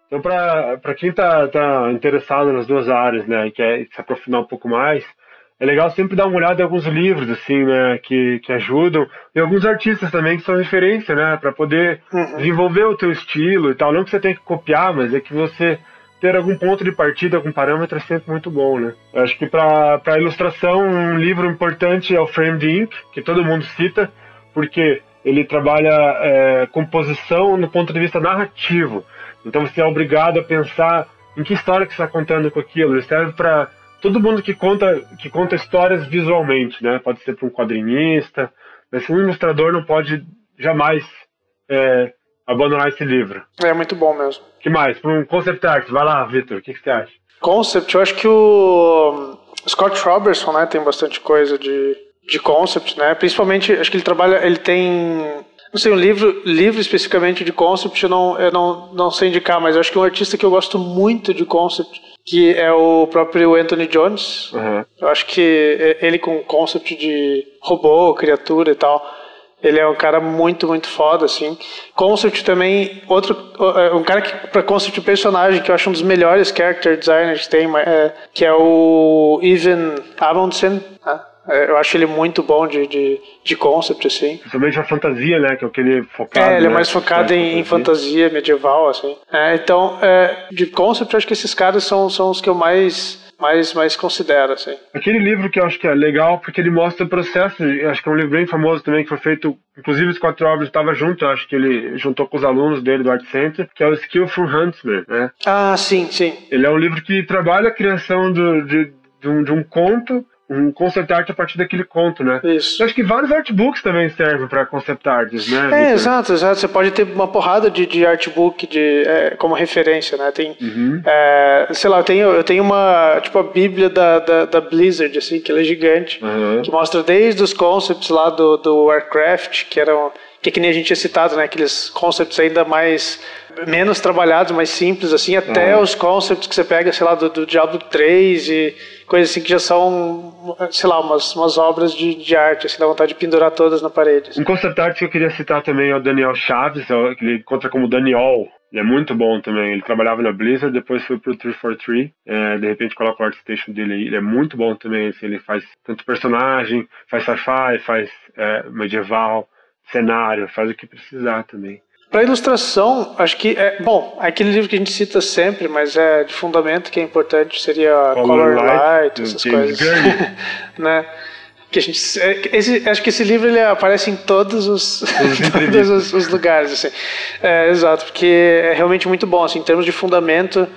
Então, para quem está tá interessado nas duas áreas, né, e quer se aprofundar um pouco mais, é legal sempre dar uma olhada em alguns livros, assim, né, que, que ajudam, e alguns artistas também que são referência, né, para poder uhum. desenvolver o teu estilo e tal. Não que você tenha que copiar, mas é que você ter algum ponto de partida, algum parâmetro é sempre muito bom, né. Eu acho que para ilustração, um livro importante é o Framed Ink, que todo mundo cita, porque ele trabalha é, composição no ponto de vista narrativo. Então você é obrigado a pensar em que história que você está contando com aquilo. Ele serve para todo mundo que conta, que conta histórias visualmente, né? Pode ser para um quadrinista, mas um ilustrador não pode jamais é, abandonar esse livro. É muito bom mesmo. Que mais? Para um concept art, vai lá, Vitor, o que, que, você acha? Concept, eu acho que o Scott Robertson, né, tem bastante coisa de, de concept, né? Principalmente, acho que ele trabalha, ele tem não sei, um livro, livro especificamente de concept eu não, eu não, não sei indicar, mas eu acho que um artista que eu gosto muito de concept, que é o próprio Anthony Jones. Uhum. Eu acho que ele com concept de robô, criatura e tal, ele é um cara muito, muito foda, assim. Concept também, outro, é, um cara que, pra concept personagem, que eu acho um dos melhores character designers que tem, é, que é o Ivan Amundsen, né? É, eu acho ele muito bom de, de, de concept, assim. Principalmente a fantasia, né? Que é o que ele é focado. É, ele é né? mais focado em, em, fantasia medieval, assim. É, então, é, de concept, eu acho que esses caras são, são os que eu mais mais, mais considero, assim. Aquele livro que eu acho que é legal, porque ele mostra o processo, acho que é um livro bem famoso também, que foi feito, inclusive os quatro obras estavam junto, acho que ele juntou com os alunos dele do Art Center, que é o Skillful Huntsman, né? Ah, sim, sim. Ele é um livro que trabalha a criação do, de, de, um, de um conto um concept art a partir daquele conto, né? Isso. Eu acho que vários artbooks também servem para concept arts, né? É, exato, exato. Você pode ter uma porrada de, de artbook de, é, como referência, né? Tem, Uhum. é, sei lá, eu tenho, eu tenho uma, tipo, a bíblia da, da, da Blizzard, assim, que ela é gigante, Uhum. que mostra desde os concepts lá do, do Warcraft, que eram, que é que nem a gente tinha citado, né? Aqueles concepts ainda mais, menos trabalhados, mais simples, assim, até Uhum. os concepts que você pega, sei lá, do, do Diablo 3 e coisas assim que já são, sei lá, umas, umas obras de, de arte, assim, dá vontade de pendurar todas na parede. assim. Um concept art que eu queria citar também é o Daniel Chaves, que ele conta como Daniel. Ele é muito bom também. Ele trabalhava na Blizzard, depois foi pro 343. É, de repente coloca o artstation dele aí. Ele é muito bom também. assim, ele faz tanto personagem, faz sci-fi, faz é, medieval, cenário, faz o que precisar também. Para ilustração, acho que é bom. Aquele livro que a gente cita sempre, mas é de fundamento que é importante seria Color Color, Light, Light, essas James coisas, [LAUGHS] né? Que a gente, é, esse, acho que esse livro ele aparece em todos os, [LAUGHS] todos os, os lugares, assim. É, exato, porque é realmente muito bom, assim, em termos de fundamento,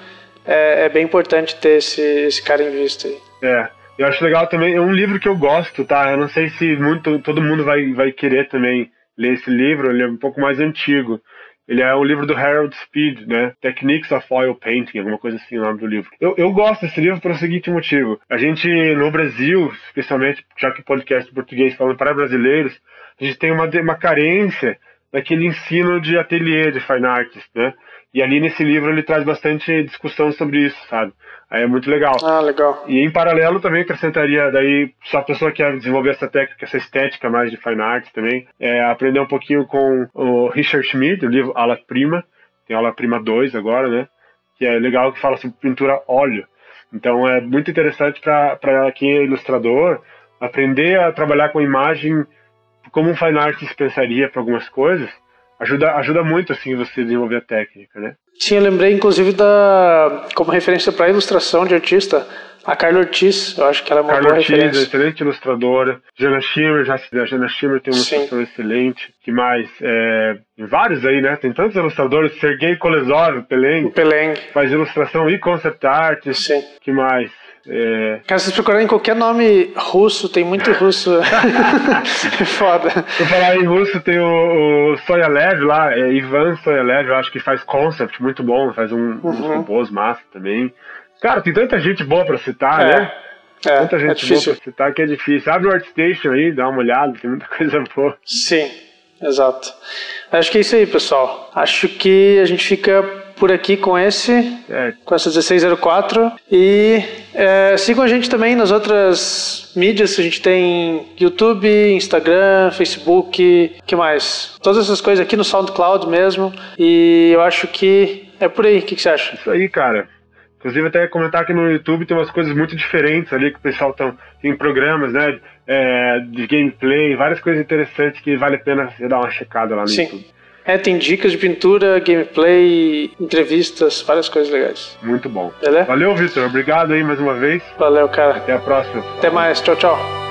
é, é bem importante ter esse, esse cara em vista aí. É, eu acho legal também. É um livro que eu gosto, tá? Eu não sei se muito, todo mundo vai, vai querer também ler esse livro. Ele é um pouco mais antigo. Ele é um livro do Harold Speed, né? Techniques of Oil Painting, alguma coisa assim, o nome do livro. Eu, eu gosto desse livro pelo seguinte motivo. A gente, no Brasil, especialmente, já que o podcast português falando para brasileiros, a gente tem uma, uma carência daquele ensino de ateliê de fine arts, né? E ali nesse livro ele traz bastante discussão sobre isso, sabe? Aí é muito legal. Ah, legal. E em paralelo também acrescentaria daí, se a pessoa quer desenvolver essa técnica, essa estética mais de fine arts também, é, aprender um pouquinho com o Richard Schmid, o livro Ala Prima, tem Ala Prima 2 agora, né? Que é legal que fala sobre pintura óleo. Então é muito interessante para quem é ilustrador aprender a trabalhar com imagem como um fine artist pensaria para algumas coisas. Ajuda, ajuda muito assim você desenvolver a técnica, né? Sim, eu lembrei inclusive da como referência para ilustração de artista, a Carla Ortiz, eu acho que ela é uma Carla boa Ortiz, referência. excelente ilustradora. Jana Schimmer, já a Jana Schimmer tem uma Sim. ilustração excelente. Que mais? É, vários aí, né? Tem tantos ilustradores. Sergei Kolesov, Peleng, Peleng, faz ilustração e concept art. sim. Que mais? É, Cara, se vocês procurarem qualquer nome russo, tem muito russo. [LAUGHS] é foda. Vou falar em russo, tem o, o Soyalev lá, é Ivan Soyalev, eu acho que faz concept muito bom, faz um, uns Uhum. robôs massa também. Cara, tem tanta gente boa pra citar, né? É, Tanta é, gente é difícil. boa pra citar que é difícil. Abre o ArtStation aí, dá uma olhada, tem muita [LAUGHS] coisa boa. Sim, exato. Acho que é isso aí, pessoal. Acho que a gente fica por aqui com esse, É, com essa 1604. E é, sigam a gente também nas outras mídias. A gente tem YouTube, Instagram, Facebook, que mais? Todas essas coisas aqui no SoundCloud mesmo. E eu acho que é por aí. O que, que você acha? Isso aí, cara. Inclusive, até comentar que no YouTube tem umas coisas muito diferentes ali que o pessoal tão, tem programas, né? é, de gameplay, várias coisas interessantes que vale a pena você dar uma checada lá no Sim. YouTube. É, tem dicas de pintura, gameplay, entrevistas, várias coisas legais. Muito bom. Beleza? Valeu, Vitor. Obrigado aí mais uma vez. Valeu, cara. Até a próxima. Até mais. Tchau, tchau.